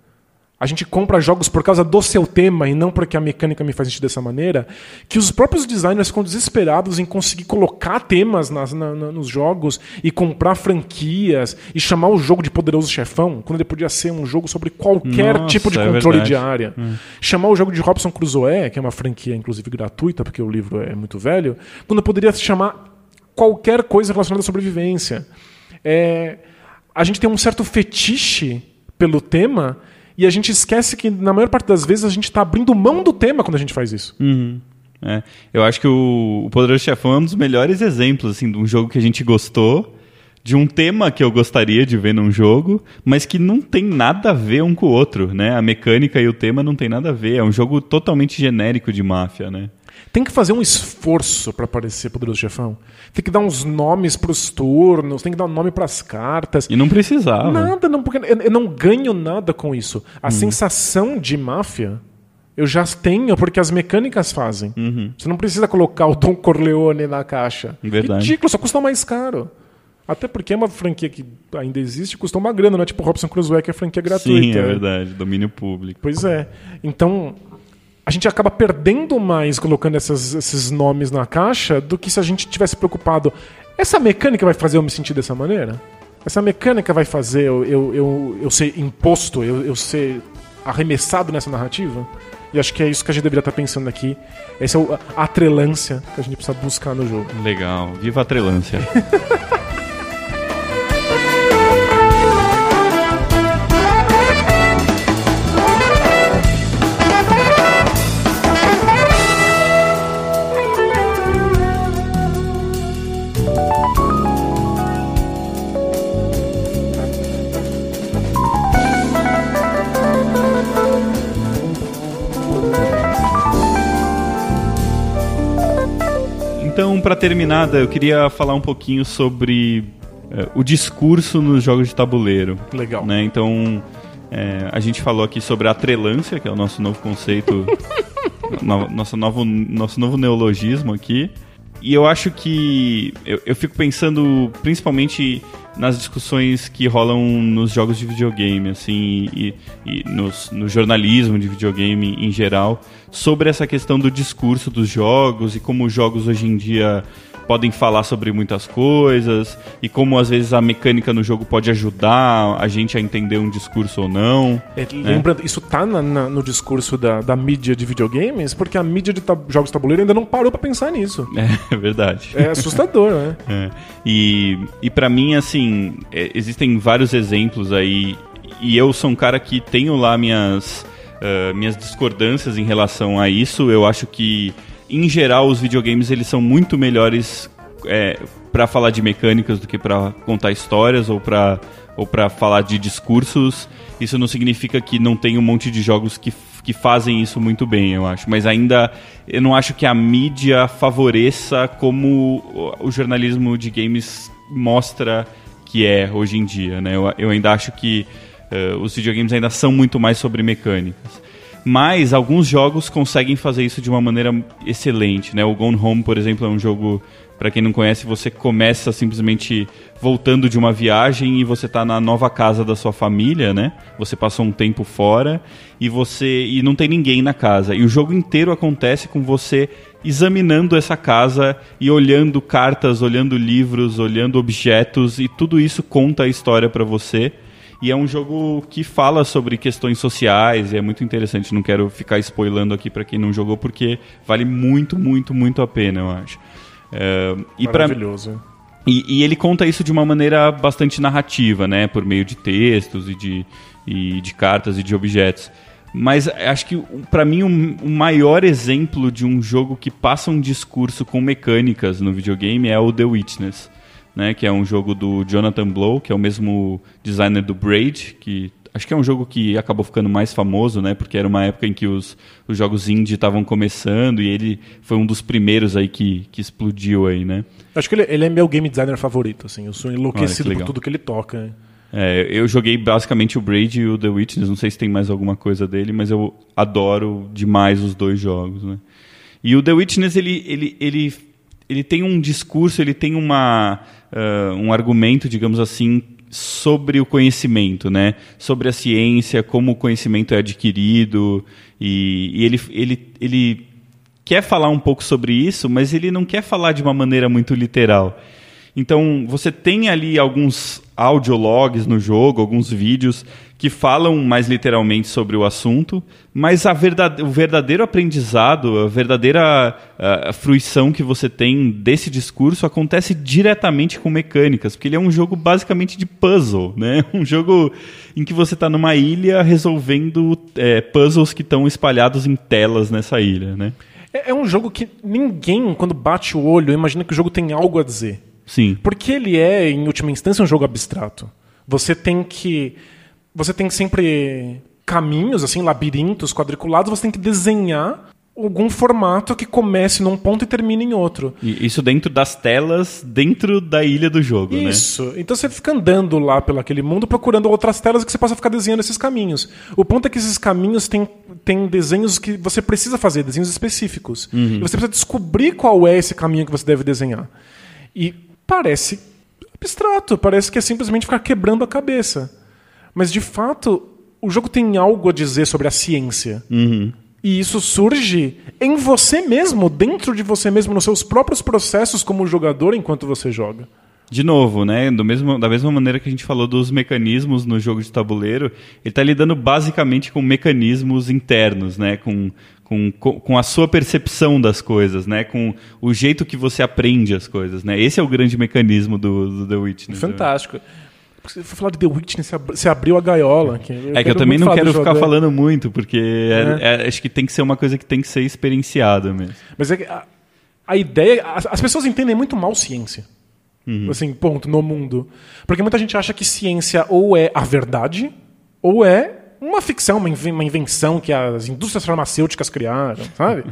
a gente compra jogos por causa do seu tema e não porque a mecânica me faz sentido dessa maneira, que os próprios designers ficam desesperados em conseguir colocar temas nas, na, na, nos jogos e comprar franquias e chamar o jogo de Poderoso Chefão, quando ele podia ser um jogo sobre qualquer Nossa, tipo de é controle verdade. de área. Hum. Chamar o jogo de Robson Crusoe, que é uma franquia inclusive gratuita, porque o livro é muito velho, quando poderia se chamar qualquer coisa relacionada à sobrevivência. É, a gente tem um certo fetiche pelo tema e a gente esquece que, na maior parte das vezes, a gente está abrindo mão do tema quando a gente faz isso. Uhum. É. Eu acho que o, o Poderoso Chefão é um dos melhores exemplos assim, de um jogo que a gente gostou, de um tema que eu gostaria de ver num jogo, mas que não tem nada a ver um com o outro, né? A mecânica e o tema não tem nada a ver. É um jogo totalmente genérico de máfia, né? Tem que fazer um esforço para parecer Poderoso Chefão. Tem que dar uns nomes para os turnos, tem que dar um nome para as cartas. E não precisava. Nada, não, porque eu, eu não ganho nada com isso. A hum. sensação de máfia eu já tenho porque as mecânicas fazem. Uhum. Você não precisa colocar o Don Corleone na caixa. Verdade. Ridículo, só custa mais caro. Até porque é uma franquia que ainda existe, custou uma grana, não é tipo Robson Crusoe, que é franquia gratuita. Sim, é verdade, domínio público. Pois é. Então, a gente acaba perdendo mais colocando essas, esses nomes na caixa do que se a gente tivesse preocupado. Essa mecânica vai fazer eu me sentir dessa maneira? Essa mecânica vai fazer eu, eu, eu, eu ser imposto, eu, eu ser arremessado nessa narrativa? E acho que é isso que a gente deveria estar pensando aqui. Essa é a atrelância que a gente precisa buscar no jogo. Legal. Viva a atrelância. <laughs> para terminar, eu queria falar um pouquinho sobre é, o discurso nos jogos de tabuleiro. Legal. Né? Então, é, a gente falou aqui sobre a trelância, que é o nosso novo conceito, <laughs> no, nosso, novo, nosso novo neologismo aqui. E eu acho que eu, eu fico pensando principalmente nas discussões que rolam nos jogos de videogame, assim, e, e nos, no jornalismo de videogame em geral, sobre essa questão do discurso dos jogos e como os jogos hoje em dia podem falar sobre muitas coisas e como às vezes a mecânica no jogo pode ajudar a gente a entender um discurso ou não. É, né? lembrando, isso tá na, na, no discurso da, da mídia de videogames, porque a mídia de jogos tabuleiro ainda não parou para pensar nisso. <laughs> É, é verdade. É assustador, né? <laughs> É. E, e para mim, assim, é, existem vários exemplos aí, e eu sou um cara que tenho lá minhas, uh, minhas discordâncias em relação a isso. Eu acho que em geral, os videogames eles são muito melhores é, para falar de mecânicas do que para contar histórias ou para ou para falar de discursos. Isso não significa que não tem um monte de jogos que, que fazem isso muito bem, eu acho. Mas ainda eu não acho que a mídia favoreça como o jornalismo de games mostra que é hoje em dia. Né? Eu, eu ainda acho que uh, os videogames ainda são muito mais sobre mecânicas. Mas alguns jogos conseguem fazer isso de uma maneira excelente, né? O Gone Home, por exemplo, é um jogo para quem não conhece, você começa simplesmente voltando de uma viagem e você está na nova casa da sua família, né? Você passou um tempo fora e você e não tem ninguém na casa. E o jogo inteiro acontece com você examinando essa casa e olhando cartas, olhando livros, olhando objetos e tudo isso conta a história para você. E é um jogo que fala sobre questões sociais e é muito interessante. Não quero ficar spoilando aqui para quem não jogou porque vale muito, muito, muito a pena, eu acho. É, e Maravilhoso. Pra, e, e, ele conta isso de uma maneira bastante narrativa, né? Por meio de textos e de, e de cartas e de objetos. Mas acho que, para mim, o um, um maior exemplo de um jogo que passa um discurso com mecânicas no videogame é o The Witness. Né, que é um jogo do Jonathan Blow, que é o mesmo designer do Braid, que Acho que é um jogo que acabou ficando mais famoso, né? Porque era uma época em que os, os jogos indie estavam começando e ele foi um dos primeiros aí que, que explodiu aí, né? Acho que ele, ele é meu game designer favorito, assim. Eu sou enlouquecido por tudo que ele toca. É, eu joguei basicamente o Braid e o The Witness, não sei se tem mais alguma coisa dele, mas eu adoro demais os dois jogos, né? E o The Witness, ele, ele, ele, ele tem um discurso, ele tem uma, uh, um argumento, digamos assim, sobre o conhecimento, né? Sobre a ciência, como o conhecimento é adquirido e, e ele, ele, ele quer falar um pouco sobre isso, mas ele não quer falar de uma maneira muito literal. Então, você tem ali alguns audiologs no jogo, alguns vídeos que falam mais literalmente sobre o assunto, mas a verdade, o verdadeiro aprendizado, a verdadeira a, a fruição que você tem desse discurso acontece diretamente com mecânicas, porque ele é um jogo basicamente de puzzle, né? <laughs> Um jogo em que você está numa ilha resolvendo é, puzzles que estão espalhados em telas nessa ilha, né? É, é um jogo que ninguém, quando bate o olho, imagina que o jogo tem algo a dizer. Sim. Porque ele é, em última instância, um jogo abstrato. Você tem que. Você tem sempre caminhos, assim, labirintos quadriculados, você tem que desenhar algum formato que comece num ponto e termine em outro. E isso dentro das telas, dentro da ilha do jogo, isso. né? Isso. Então você fica andando lá pelo aquele mundo procurando outras telas que você possa ficar desenhando esses caminhos. O ponto é que esses caminhos têm, têm desenhos que você precisa fazer, desenhos específicos. Uhum. E você precisa descobrir qual é esse caminho que você deve desenhar. E parece abstrato, parece que é simplesmente ficar quebrando a cabeça. Mas, de fato, o jogo tem algo a dizer sobre a ciência. Uhum. E isso surge em você mesmo, dentro de você mesmo, nos seus próprios processos como jogador enquanto você joga. De novo, né? Do mesmo, da mesma maneira que a gente falou dos mecanismos no jogo de tabuleiro, ele está lidando basicamente com mecanismos internos, né? Com, com, com a sua percepção das coisas, né? Com o jeito que você aprende as coisas, né? Esse é o grande mecanismo do, do The Witness. Né? Fantástico. Se for falar de The Witness, você abriu a gaiola. Que é que eu também não quero ficar falando muito, porque é. É, é, acho que tem que ser uma coisa que tem que ser experienciada mesmo. Mas é que a, a ideia. As, as, pessoas entendem muito mal ciência. Uhum. Assim, ponto, no mundo. Porque muita gente acha que ciência ou é a verdade, ou é uma ficção, uma invenção que as indústrias farmacêuticas criaram, sabe?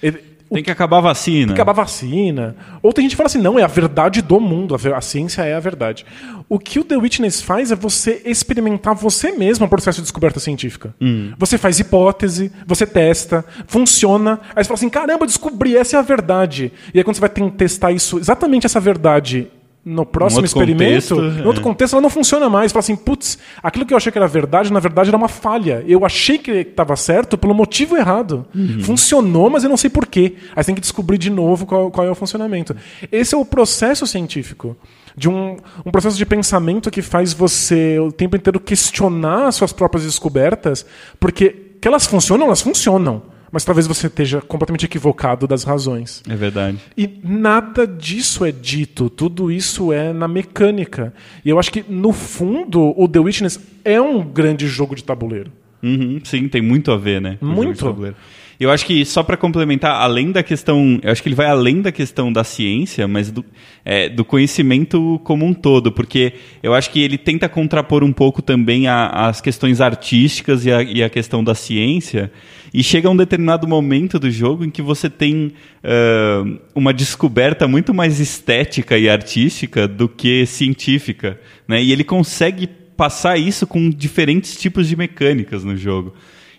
<laughs> Tem que acabar a vacina. Tem que acabar a vacina. Ou tem gente que fala assim, não, é a verdade do mundo, a, ciência é a verdade. O que o The Witness faz é você experimentar você mesmo o processo de descoberta científica. Hum. Você faz hipótese, você testa, funciona, aí você fala assim, caramba, descobri, essa é a verdade. E aí quando você vai testar isso, exatamente essa verdade no próximo experimento, contexto, em outro é. contexto, ela não funciona mais. Fala assim, putz, aquilo que eu achei que era verdade, na verdade era uma falha. Eu achei que estava certo pelo motivo errado. Uhum. Funcionou, mas eu não sei porquê. Aí você tem que descobrir de novo qual, qual, é o funcionamento. Esse é o processo científico. De um, um processo de pensamento que faz você o tempo inteiro questionar suas próprias descobertas, porque que elas funcionam, elas funcionam mas talvez você esteja completamente equivocado das razões. É verdade. E nada disso é dito, tudo isso é na mecânica. E eu acho que, no fundo, o The Witness é um grande jogo de tabuleiro. Uhum, sim, tem muito a ver, né? Muito. Eu acho que, só para complementar, além da questão. Eu acho que ele vai além da questão da ciência, mas do, é, do conhecimento como um todo, porque eu acho que ele tenta contrapor um pouco também a, as questões artísticas e a, e a, questão da ciência. E chega um determinado momento do jogo em que você tem uh, uma descoberta muito mais estética e artística do que científica. Né? E ele consegue passar isso com diferentes tipos de mecânicas no jogo.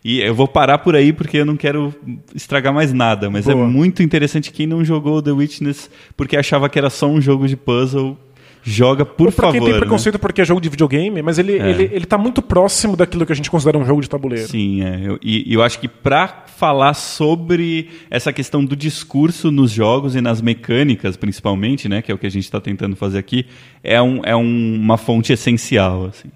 E eu vou parar por aí porque eu não quero estragar mais nada, mas é Boa. muito interessante quem não jogou The Witness porque achava que era só um jogo de puzzle. Joga, por Ou pra quem favor. tem né? preconceito porque é jogo de videogame, mas ele, É. ele, ele tá muito próximo daquilo que a gente considera um jogo de tabuleiro. Sim, é. Eu- e eu acho que para falar sobre essa questão do discurso nos jogos e nas mecânicas, principalmente, né, que é o que a gente está tentando fazer aqui, é, um, é um- uma fonte essencial. Assim.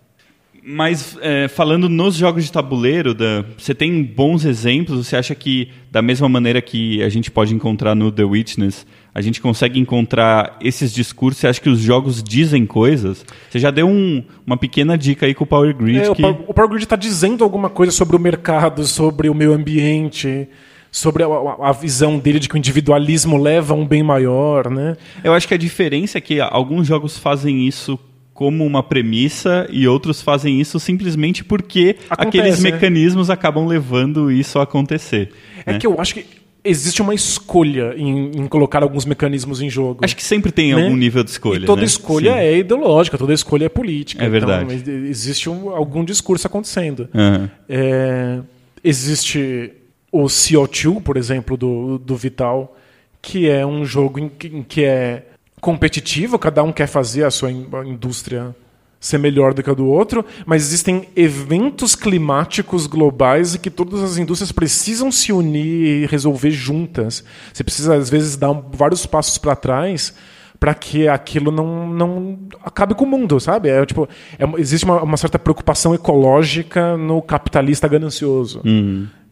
Mas é, falando nos jogos de tabuleiro, Dan, você tem bons exemplos? Você acha que, da mesma maneira que a gente pode encontrar no The Witness, a gente consegue encontrar esses discursos? Você acha que os jogos dizem coisas? Você já deu um- uma pequena dica aí com o Power Grid. É, o, que... Power, o Power Grid está dizendo alguma coisa sobre o mercado, sobre o meio ambiente, sobre a, a- a visão dele de que o individualismo leva a um bem maior, né? Eu acho que a diferença é que alguns jogos fazem isso como uma premissa e outros fazem isso simplesmente porque Acontece, aqueles né? mecanismos acabam levando isso a acontecer. É né? que eu acho que existe uma escolha em, em colocar alguns mecanismos em jogo. Acho que sempre tem né? algum nível de escolha. E toda né? escolha Sim. é ideológica, toda escolha é política. É verdade. Então, ex- existe um- algum discurso acontecendo. Aham. É, existe o CO2, por exemplo, do, do Vital, que é um jogo em que, em que é competitivo, cada um quer fazer a sua indústria ser melhor do que a do outro, mas existem eventos climáticos globais e que todas as indústrias precisam se unir e resolver juntas. Você precisa, às vezes, dar vários passos para trás para que aquilo não, não acabe com o mundo, sabe? É, tipo, é existe uma, uma certa preocupação ecológica no capitalista ganancioso.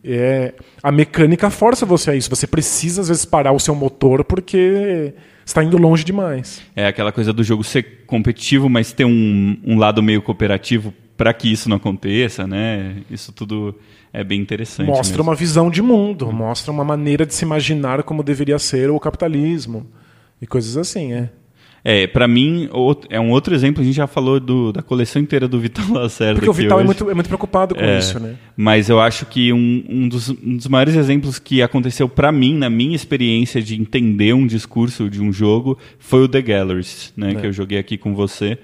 É, a mecânica força você a isso. Você precisa, às vezes, parar o seu motor porque está indo longe demais. É aquela coisa do jogo ser competitivo, mas ter um, um lado meio cooperativo para que isso não aconteça, né? Isso tudo é bem interessante. mostra mesmo. uma visão de mundo, mostra uma maneira de se imaginar como deveria ser o capitalismo. E coisas assim, é. É, para mim, é um outro exemplo, a gente já falou do- da coleção inteira do Vital <laughs> Lacerda. Porque o Vital é muito, é muito preocupado com É, isso, né? Mas eu acho que um, um dos, um dos maiores exemplos que aconteceu pra mim, na minha experiência de entender um discurso de um jogo, foi o The Galleries, né, que eu joguei aqui com você.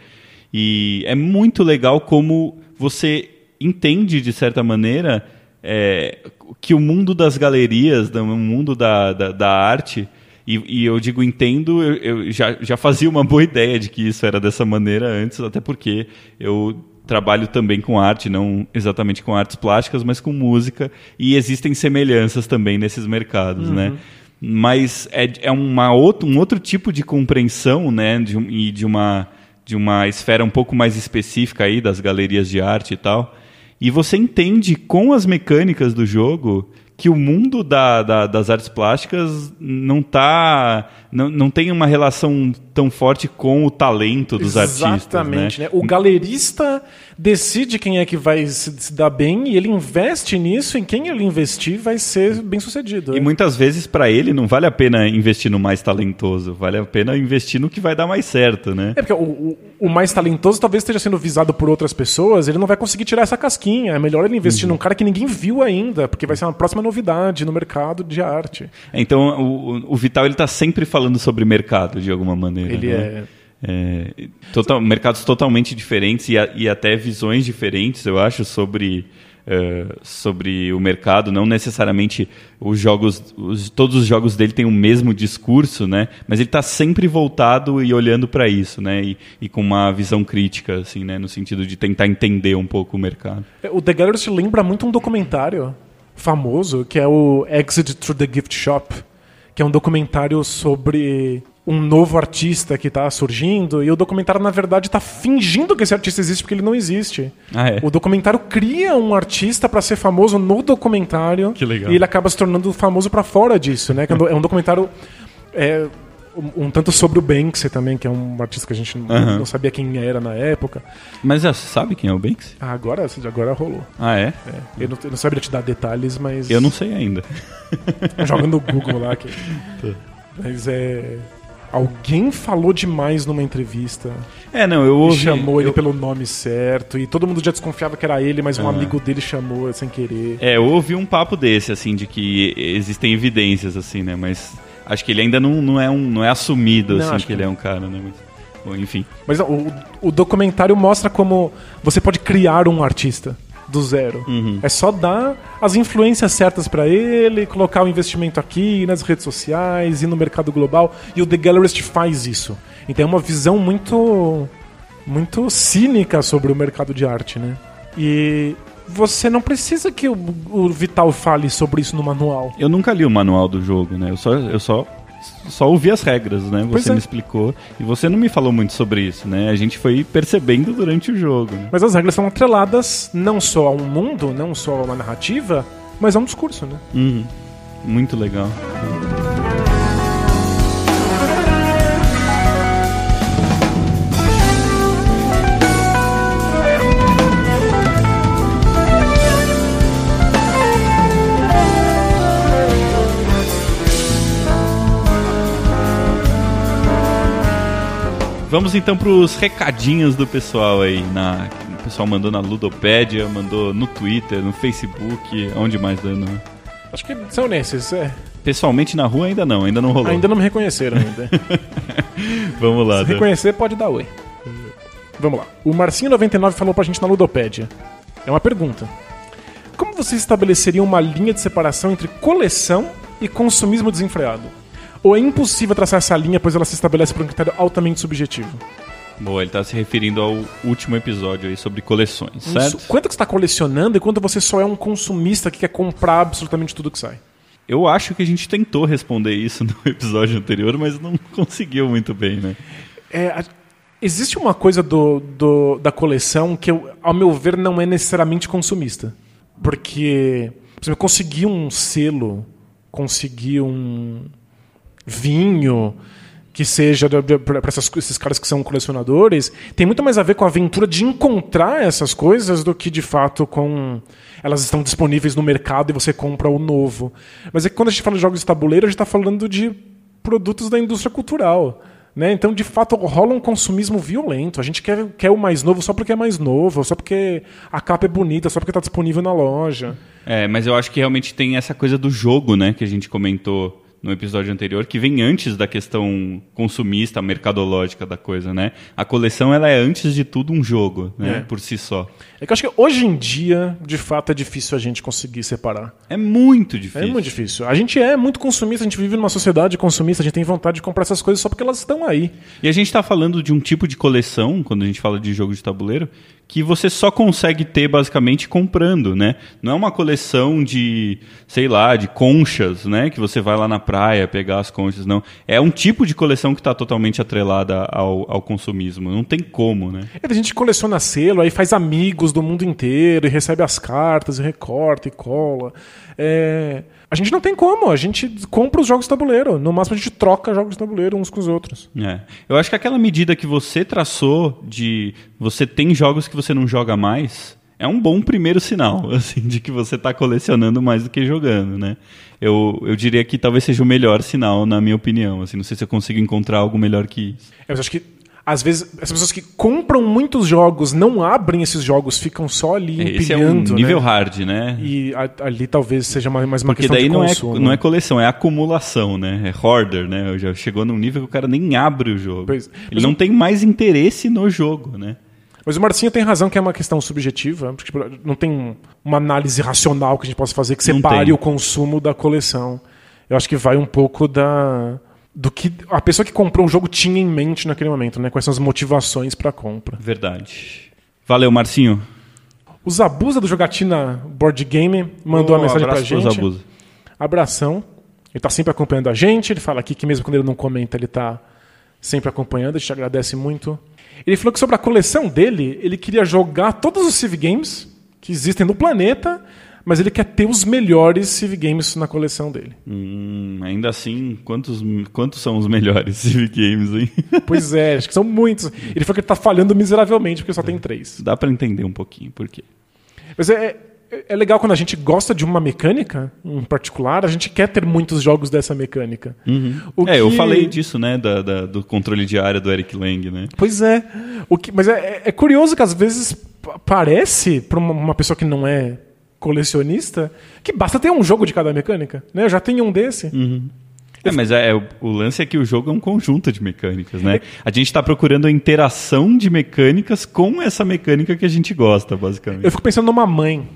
E é muito legal como você entende, de certa maneira, é, que o mundo das galerias, o mundo da, da, da arte, e, e eu digo entendo, eu, eu já, já fazia uma boa ideia de que isso era dessa maneira antes, até porque eu trabalho também com arte, não exatamente com artes plásticas, mas com música, e existem semelhanças também nesses mercados, né? Mas é, é uma outro, um outro tipo de compreensão, né, de, e de uma, de uma esfera um pouco mais específica aí das galerias de arte e tal, e você entende com as mecânicas do jogo que o mundo da- da- das artes plásticas não tá não, não tem uma relação tão forte com o talento dos artistas, Exatamente, né? né? O galerista decide quem é que vai se, se dar bem e ele investe nisso, em quem ele investir vai ser bem sucedido. E é. muitas vezes para ele não vale a pena investir no mais talentoso, vale a pena investir no que vai dar mais certo, né? É porque o, o- o mais talentoso talvez esteja sendo visado por outras pessoas, ele não vai conseguir tirar essa casquinha. É melhor ele investir num cara que ninguém viu ainda, porque vai ser uma próxima novidade no mercado de arte. Então o, o Vital ele tá sempre falando sobre mercado de alguma maneira. Ele né? é. É, total- mercados totalmente diferentes e, a- e até visões diferentes, eu acho, sobre, eh, sobre o mercado. Não necessariamente os jogos, os- todos os jogos dele têm o mesmo discurso, né? Mas ele está sempre voltado e olhando para isso, né? E, e com uma visão crítica, assim, né? No sentido de tentar entender um pouco o mercado. O The Gallery lembra muito um documentário famoso, que é o Exit Through the Gift Shop, que é um documentário sobre um novo artista que está surgindo, e o documentário, na verdade, está fingindo que esse artista existe porque ele não existe. Ah, é? O documentário cria um artista para ser famoso no documentário, Que legal. e ele acaba se tornando famoso para fora disso, né? É um É um documentário é, um, um tanto sobre o Banksy também, que é um artista que a gente não- Aham. não sabia quem era na época. Mas já sabe quem é o Banks? Ah, agora, agora rolou. Ah, é? É, eu, não, eu não saberia te dar detalhes, mas. Eu não sei ainda. <laughs> Joga no Google lá. Que... <laughs> Mas é. Alguém falou demais numa entrevista. É, não, eu E ouvi. chamou ele eu- pelo nome certo. E todo mundo já desconfiava que era ele, mas um Ah. amigo dele chamou sem querer. É, eu ouvi um papo desse, assim, de que existem evidências, assim, né? Mas acho que ele ainda não, não, é, um, não é assumido, Não, assim, acho que ele que é um cara, né? Mas, bom, enfim. Mas o, o documentário mostra como você pode criar um artista. do zero. É só dar as influências certas pra ele, colocar o investimento aqui, nas redes sociais e no mercado global. E o The Gallerist faz isso. Então é uma visão muito muito cínica sobre o mercado de arte, né? E você não precisa que o, o Vital fale sobre isso no manual. Eu nunca li o manual do jogo, né? Eu só, eu só, só ouvi as regras, né? Pois Você é. me explicou. E você não me falou muito sobre isso, né? A gente foi percebendo durante o jogo. né? Mas as regras são atreladas não só a um mundo, não só a uma narrativa, mas a um discurso, né? Uhum. Muito legal. Vamos então para os recadinhos do pessoal aí. Na... O pessoal mandou na Ludopédia, mandou no Twitter, no Facebook, onde mais dando. Acho que são nesses. é. Pessoalmente na rua ainda não, ainda não rolou. Ainda não me reconheceram ainda. <laughs> Vamos lá, Se Dan. reconhecer, pode dar oi. Vamos lá. O Marcinho99 falou pra gente na Ludopédia. É uma pergunta. Como você estabeleceria uma linha de separação entre coleção e consumismo desenfreado? Ou é impossível traçar essa linha, pois ela se estabelece por um critério altamente subjetivo? Boa, ele tá se referindo ao último episódio aí sobre coleções, certo? Isso. Quanto que você está colecionando e quanto você só é um consumista que quer comprar absolutamente tudo que sai? Eu acho que a gente tentou responder isso <laughs> no episódio anterior, mas não conseguiu muito bem, né? É, a- existe uma coisa do, do- da coleção que, eu, ao meu ver, não é necessariamente consumista. Porque, por exemplo, conseguir um selo, conseguir um vinho que seja para esses caras que são colecionadores, tem muito mais a ver com a aventura de encontrar essas coisas do que de fato com elas estão disponíveis no mercado e você compra o novo. Mas é que quando a gente fala de jogos de tabuleiro, a gente está falando de produtos da indústria cultural. Né? Então, de fato, rola um consumismo violento. A gente quer, quer o mais novo só porque é mais novo, só porque a capa é bonita, só porque está disponível na loja. É, mas eu acho que realmente tem essa coisa do jogo, né, que a gente comentou no episódio anterior, que vem antes da questão consumista, mercadológica da coisa, né? A coleção, ela é antes de tudo um jogo, né, É. por si só. É que eu acho que hoje em dia, de fato, é difícil a gente conseguir separar. É muito difícil. É muito difícil. A gente é muito consumista, a gente vive numa sociedade consumista, a gente tem vontade de comprar essas coisas só porque elas estão aí. E a gente está falando de um tipo de coleção, quando a gente fala de jogo de tabuleiro, que você só consegue ter basicamente comprando, né? Não é uma coleção de, sei lá, de conchas, né? Que você vai lá na praia pegar as conchas, não. É um tipo de coleção que está totalmente atrelada ao, ao consumismo. Não tem como, né? É, a gente coleciona selo, aí faz amigos do mundo inteiro, e recebe as cartas, e recorta e cola. É, A gente não tem como, a gente compra os jogos de tabuleiro. No máximo a gente troca jogos de tabuleiro uns com os outros. É. Eu acho que aquela medida que você traçou de você tem jogos que você não joga mais é um bom primeiro sinal, <laughs> assim, de que você está colecionando mais do que jogando, né? Eu, eu diria que talvez seja o melhor sinal, na minha opinião. Assim, não sei se eu consigo encontrar algo melhor que isso. É, mas acho que, às vezes, as pessoas que compram muitos jogos não abrem esses jogos, ficam só ali Esse é um empilhando. nível né? hard, né? E a- ali talvez seja mais uma Porque questão daí de não é, consumo. não é coleção, é acumulação, né? É hoarder, né? Já chegou num nível que o cara nem abre o jogo. Pois- Ele não o- tem mais interesse no jogo, né? Mas o Marcinho tem razão que é uma questão subjetiva, porque tipo, não tem uma análise racional que a gente possa fazer que separe o consumo da coleção. Eu acho que vai um pouco da do que a pessoa que comprou o jogo tinha em mente naquele momento, né? Quais são as motivações para compra. Verdade. Valeu, Marcinho. O Zabuza do Jogatina Board Game mandou Ô, uma mensagem pra abraço pro gente. Zabuza. Abração. Ele tá sempre acompanhando a gente. Ele fala aqui que mesmo quando ele não comenta, ele tá sempre acompanhando. A gente agradece muito. Ele falou que sobre a coleção dele, ele queria jogar todos os Civ Games que existem no planeta, mas ele quer ter os melhores Civ Games na coleção dele. Hum, ainda assim, quantos, quantos são os melhores Civic Games, hein? <laughs> Pois é, acho que são muitos. Ele falou que ele tá falhando miseravelmente porque só tem três. Dá pra entender um pouquinho por quê. Mas é, é- é legal quando a gente gosta de uma mecânica em particular, a gente quer ter muitos jogos dessa mecânica. O É, eu que- falei disso, né? da- da- do controle de área do Eric Lang, né? Pois é. O que, mas é, é- é curioso que às vezes pa- parece, para uma pessoa que não é colecionista, que basta ter um jogo de cada mecânica. Né? Eu já tenho um desse. É, mas é, o, o lance é que o jogo é um conjunto de mecânicas, né? A gente tá procurando a interação de mecânicas com essa mecânica que a gente gosta, basicamente. Eu fico pensando numa mãe,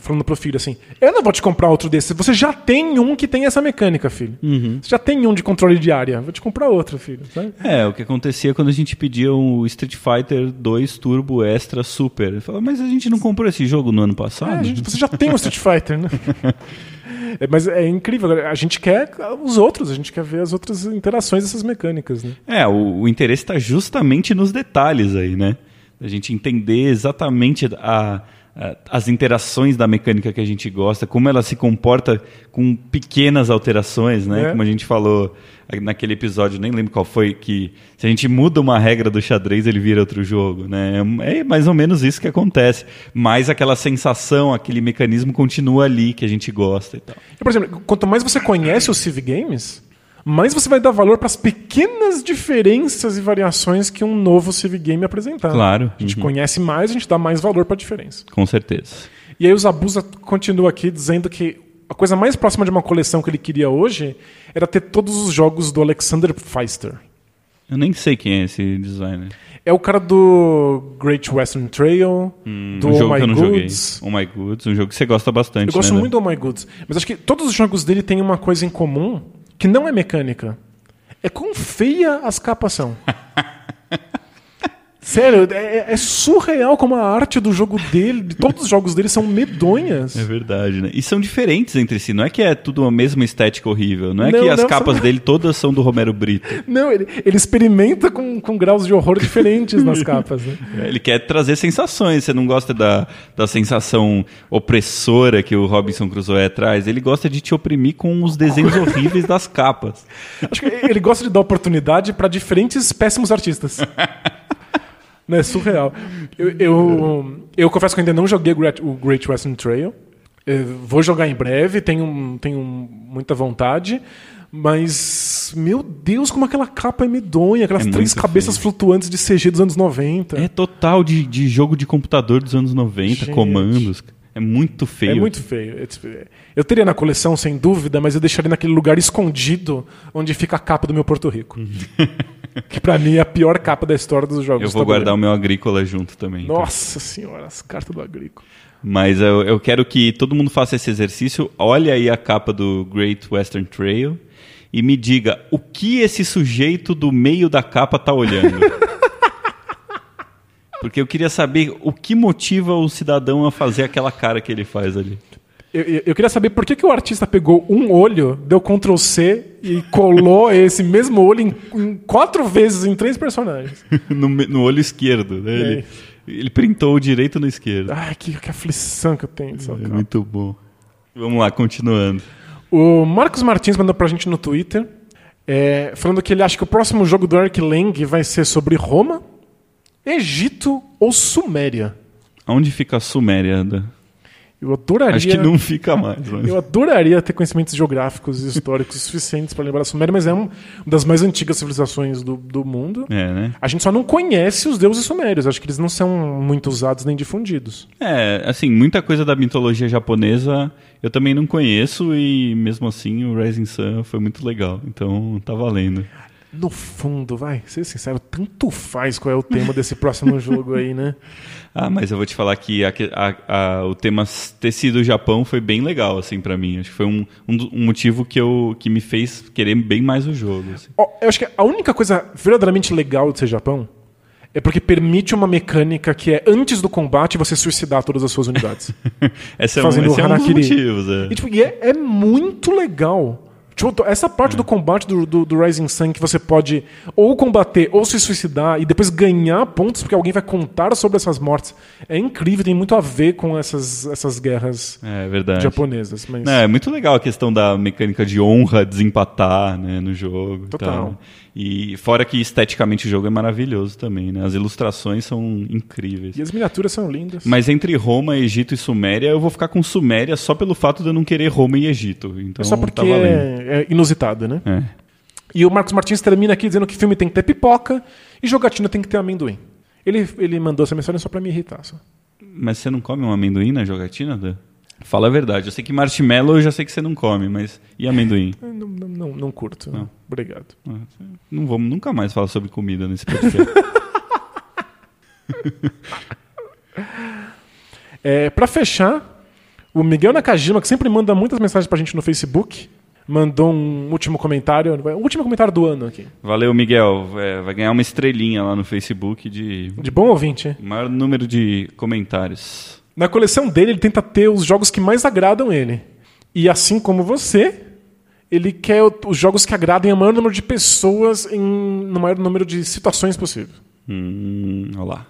falando pro filho assim: Eu não vou te comprar outro desse. Você já tem um que tem essa mecânica, filho. Você já tem um de controle de área. Vou te comprar outro, filho. sabe? É, o que acontecia quando a gente pedia o Street Fighter 2 Turbo Extra Super. Ele falava, mas a gente não comprou esse jogo no ano passado? É, gente- você já tem um Street Fighter, né? <laughs> É, mas é incrível. A gente quer os outros, a gente quer ver as outras interações dessas mecânicas, né? É, o, o interesse está justamente nos detalhes aí, né? A gente entender exatamente a- as interações da mecânica que a gente gosta, como ela se comporta com pequenas alterações, né? É. Como a gente falou naquele episódio, nem lembro qual foi, que se a gente muda uma regra do xadrez, ele vira outro jogo, né? É mais ou menos isso que acontece. Mas aquela sensação, aquele mecanismo continua ali que a gente gosta e tal. E, por exemplo, quanto mais você conhece os Civ Games, mais você vai dar valor para as pequenas diferenças e variações que um novo Civ Game apresentar. Claro. A gente Uhum. conhece mais, a gente dá mais valor para a diferença. Com certeza. E aí o Zabuza continua aqui dizendo que a coisa mais próxima de uma coleção que ele queria hoje era ter todos os jogos do Alexander Pfister. Eu nem sei quem é esse designer. É o cara do Great Western Trail, do um Oh jogo My que eu não Goods. joguei. Oh My Goods, um jogo que você gosta bastante. Eu gosto né, muito do Oh My Goods. Mas acho que todos os jogos dele têm uma coisa em comum que não é mecânica. É quão feia as capas são. <laughs> Sério, é, é surreal como a arte do jogo dele, de todos os jogos dele são medonhas. É verdade, né? E são diferentes entre si. Não é que é tudo a mesma estética horrível. Não é Não, que as não, capas são- dele todas são do Romero Brito. <laughs> Não, ele, ele experimenta com, com graus de horror diferentes nas capas. Né? É, <laughs> Ele quer trazer sensações. Você não gosta da, da sensação opressora que o Robinson Crusoe traz. Ele gosta de te oprimir com os desenhos <laughs> horríveis das capas. Acho que ele gosta de dar oportunidade para diferentes péssimos artistas. Não, é surreal. Eu, eu, eu confesso que eu ainda não joguei o Great, Western Trail. Eu vou jogar em breve, tenho, tenho muita vontade. Mas, meu Deus, como aquela capa é medonha, aquelas É três cabeças feio. flutuantes de CG dos anos 90. É total de, de jogo de computador dos anos 90, Gente. comandos. É muito feio. É muito feio. É, tipo, Eu teria na coleção, sem dúvida, mas eu deixaria naquele lugar escondido onde fica a capa do meu Porto Rico. <laughs> que pra mim é a pior capa da história dos jogos. Eu vou guardar o meu agrícola junto também. então. Nossa senhora, as cartas do agrícola. Mas eu, eu quero que todo mundo faça esse exercício. Olhe aí a capa do Great Western Trail e me diga o que esse sujeito do meio da capa tá olhando. <laughs> Porque eu queria saber o que motiva o cidadão a fazer aquela cara que ele faz ali. Eu, eu- eu queria saber por que, que o artista pegou um olho, deu Ctrl C e colou <laughs> esse mesmo olho em, em quatro vezes em três personagens. <laughs> no, no olho esquerdo. Né? É. Ele, ele printou o direito no esquerdo. Ai, que, que aflição que eu tenho É muito bom. Vamos lá, continuando. O Marcos Martins mandou pra gente no Twitter, é, falando que ele acha que o próximo jogo do Eric Lang vai ser sobre Roma, Egito ou Suméria. Onde fica a Suméria? Anda? Eu adoraria. Acho que não fica mais. mas- Eu adoraria ter conhecimentos geográficos e históricos <laughs> suficientes para lembrar a Suméria, mas é um- uma das mais antigas civilizações do, do mundo. É, né? A gente só não conhece os deuses sumérios. Acho que eles não são muito usados nem difundidos. É, assim, muita coisa da mitologia japonesa eu também não conheço e mesmo assim o Rising Sun foi muito legal. Então tá valendo. No fundo, vai, ser sincero, tanto faz qual é o tema desse próximo <laughs> jogo aí, né? Ah, mas eu vou te falar que a- a- a- o tema ter sido Japão foi bem legal, assim, pra mim. Acho que foi um, um, um motivo que, eu, que me fez querer bem mais o jogo. assim. Ó, eu acho que a única coisa verdadeiramente legal de ser Japão é porque permite uma mecânica que é antes do combate você suicidar todas as suas unidades. <laughs> Esse é, um, Fazendo esse é um dos motivos. é. E, tipo, e é, é muito legal. Tipo, essa parte do combate do, do, do Rising Sun que você pode ou combater ou se suicidar e depois ganhar pontos porque alguém vai contar sobre essas mortes é incrível, tem muito a ver com essas, essas guerras É verdade. japonesas. Mas... Não, é muito legal a questão da mecânica de honra desempatar né, no jogo. e Total. E fora que esteticamente o jogo é maravilhoso também, né? As ilustrações são incríveis. E as miniaturas são lindas. Mas entre Roma, Egito e Suméria, eu vou ficar com Suméria só pelo fato de eu não querer Roma e Egito. Então é só porque tá é, é inusitado, né? É. E o Marcos Martins termina aqui dizendo que filme tem que ter pipoca e jogatina tem que ter amendoim. Ele, ele mandou essa mensagem só pra me irritar. Só. Mas você não come um amendoim na jogatina, Dan? Fala a verdade. Eu sei que marshmallow eu já sei que você não come, mas. E amendoim? <laughs> Não, não, não, não curto. Não. Obrigado. Ah, Não vamos nunca mais falar sobre comida nesse podcast. <laughs> É, para fechar, o Miguel Nakajima, que sempre manda muitas mensagens pra gente no Facebook, mandou um último comentário, o último comentário do ano aqui. Valeu, Miguel. É, vai ganhar uma estrelinha lá no Facebook de De bom ouvinte. hein? maior número de comentários. Na coleção dele, ele tenta ter os jogos que mais agradam ele. E assim como você, ele quer os jogos que agradem o maior número de pessoas em, no maior número de situações possível. Hum, olha lá.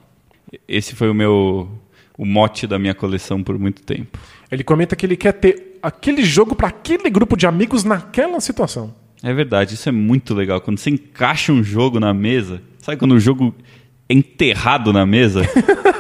Esse foi o meu o mote da minha coleção por muito tempo. Ele comenta que ele quer ter aquele jogo para aquele grupo de amigos naquela situação. É verdade, isso é muito legal. Quando você encaixa um jogo na mesa, sabe quando o jogo é enterrado na mesa? <laughs>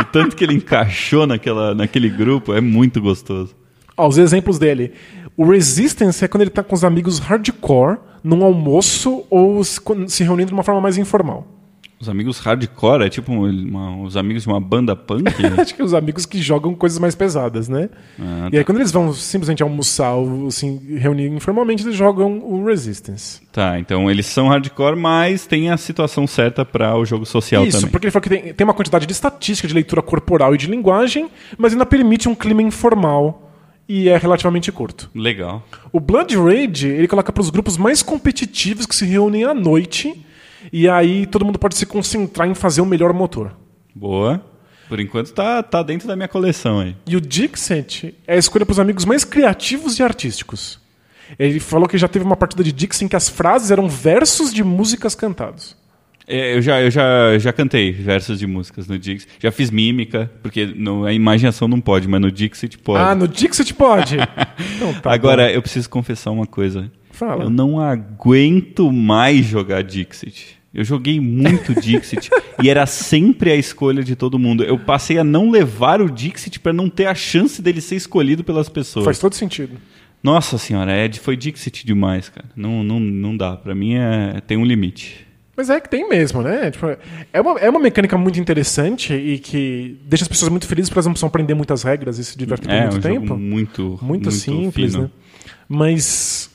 o tanto que ele encaixou naquela, naquele grupo é muito gostoso. Ó, os exemplos dele. O Resistance é quando ele tá com os amigos hardcore num almoço ou se reunindo de uma forma mais informal. Os amigos hardcore é tipo uma- os amigos de uma banda punk? <laughs> Acho que os amigos que jogam coisas mais pesadas, né? Ah, E aí quando eles vão simplesmente almoçar ou assim, reunir informalmente, eles jogam o Resistance. Tá, então eles são hardcore, mas tem a situação certa para o jogo social Isso, também. porque ele falou que tem, tem uma quantidade de estatística de leitura corporal e de linguagem, mas ainda permite um clima informal e é relativamente curto. Legal. O Blood Rage, ele coloca para os grupos mais competitivos que se reúnem à noite, e aí todo mundo pode se concentrar em fazer o melhor motor. Boa. Por enquanto tá, tá dentro da minha coleção aí. E o Dixit é a escolha para os amigos mais criativos e artísticos. Ele falou que já teve uma partida de Dixit em que as frases eram versos de músicas cantados. É, eu já, eu já, já cantei versos de músicas no Dix. Já fiz mímica, porque no, a imaginação não pode, mas no Dixit pode. Ah, no Dixit pode? <laughs> Então tá Agora, bom. eu preciso confessar uma coisa. Fala. Eu não aguento mais jogar Dixit. Eu joguei muito <laughs> Dixit e era sempre a escolha de todo mundo. Eu passei a não levar o Dixit para não ter a chance dele ser escolhido pelas pessoas. Faz todo sentido. Nossa senhora, é, foi Dixit demais, cara. Não, não, não dá. Pra mim é, tem um limite. Mas é que tem mesmo, né? Tipo, é, uma, é uma mecânica muito interessante e que deixa as pessoas muito felizes porque elas não precisam aprender muitas regras e se divertir por É muito um tempo. jogo muito, muito, simples, fino. né? Mas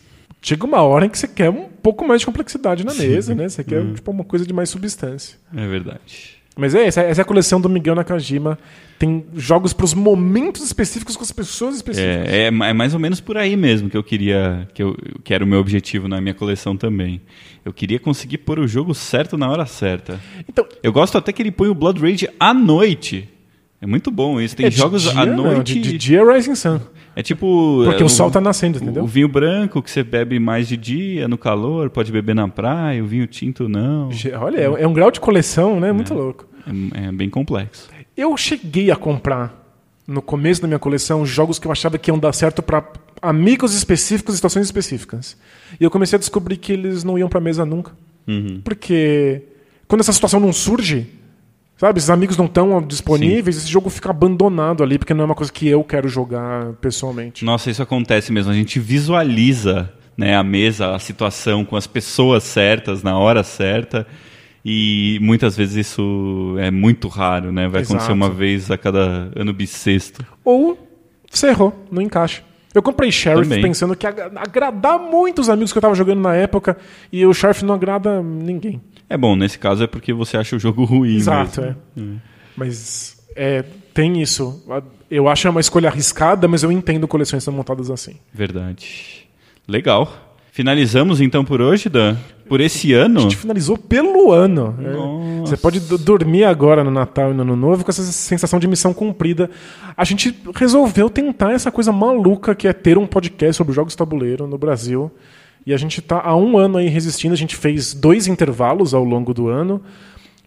chega uma hora em que você quer um pouco mais de complexidade na mesa, né? Você quer Hum. tipo, uma coisa de mais substância. É verdade. Mas é, essa, essa é a coleção do Miguel Nakajima. Tem jogos para os momentos específicos com as pessoas específicas. É, é, é mais ou menos por aí mesmo que eu queria, que, eu, que era o meu objetivo na minha coleção também. Eu queria conseguir pôr o jogo certo na hora certa. Então, Eu gosto até que ele põe o Blood Rage à noite. É muito bom isso. Tem é jogos dia, à não, noite. de, de dia Rising Sun. É tipo. Porque é, o sol tá nascendo, entendeu? O vinho branco que você bebe mais de dia, no calor, pode beber na praia, o vinho tinto não. Olha, é, é um grau de coleção, né? Muito louco. É, é bem complexo. Eu cheguei a comprar, no começo da minha coleção, jogos que eu achava que iam dar certo para amigos específicos e situações específicas. E eu comecei a descobrir que eles não iam pra mesa nunca. Uhum. Porque quando essa situação não surge, sabe, esses amigos não estão disponíveis, esse jogo fica abandonado ali, porque não é uma coisa que eu quero jogar pessoalmente. Nossa, isso acontece mesmo. A gente visualiza né, a mesa, a situação com as pessoas certas, na hora certa. E muitas vezes isso é muito raro, né? Vai acontecer Exato. uma vez a cada ano bissexto. Ou você errou, não encaixa. Eu comprei Sheriff Também. pensando que ia agra- agradar muito os amigos que eu tava jogando na época, e o Sheriff não agrada ninguém. É bom, nesse caso é porque você acha o jogo <laughs> ruim. Exato, mesmo. é. Mas é, tem isso. Eu acho uma escolha arriscada, mas eu entendo coleções sendo montadas assim. Verdade. Legal. Finalizamos então por hoje, Dan? Por esse ano? A gente finalizou pelo ano. É. Você pode dormir agora no Natal e no Ano Novo com essa sensação de missão cumprida. A gente resolveu tentar essa coisa maluca que é ter um podcast sobre jogos de tabuleiro no Brasil. E a gente está há um ano aí resistindo. A gente fez dois intervalos ao longo do ano.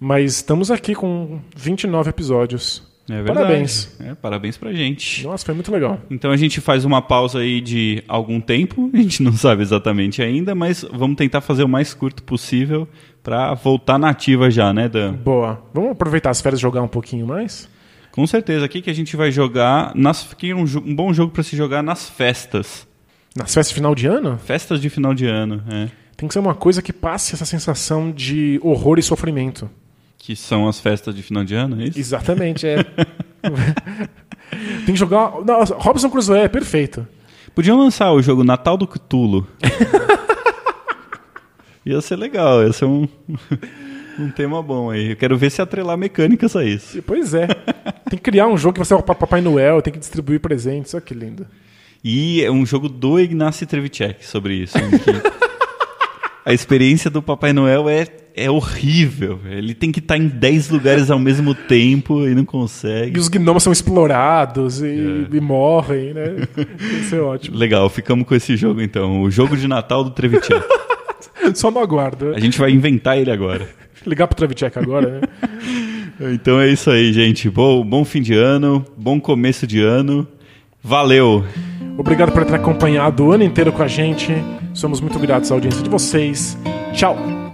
Mas estamos aqui com 29 episódios. É verdade. Parabéns. É, parabéns pra gente. Nossa, foi muito legal. Então a gente faz uma pausa aí de algum tempo, <laughs> a gente não sabe exatamente ainda, mas vamos tentar fazer o mais curto possível pra voltar na ativa já, né, Dan? Boa. Vamos aproveitar as férias e jogar um pouquinho mais? Com certeza, aqui que a gente vai jogar, nas, que é um, um bom jogo pra se jogar nas festas. Nas festas de final de ano? Festas de final de ano, é. Tem que ser uma coisa que passe essa sensação de horror e sofrimento. Que são as festas de final de ano, é isso? Exatamente, é. <laughs> Tem que jogar. Não, Robson Crusoe é perfeito. Podiam lançar o jogo Natal do Cthulhu. <laughs> ia ser legal, ia ser um, <laughs> um tema bom aí. Eu quero ver se atrelar mecânicas a isso. Pois é. Tem que criar um jogo que você é o Papai Noel, tem que distribuir presentes. Olha que lindo. E é um jogo do Ignacy Trevicek sobre isso. a experiência do Papai Noel é, é horrível. Ele tem que estar em 10 lugares ao mesmo tempo e não consegue. E os gnomos são explorados e, e morrem, né? Isso é ótimo. Legal, ficamos com esse jogo então. O jogo de Natal do Trevicek. <laughs> Só no aguardo. A gente vai inventar ele agora. Ligar pro Trevicek agora, né? <laughs> Então é isso aí, gente. Bom, bom fim de ano, bom começo de ano. Valeu! Obrigado por ter acompanhado o ano inteiro com a gente. Somos muito gratos à audiência de vocês. Tchau!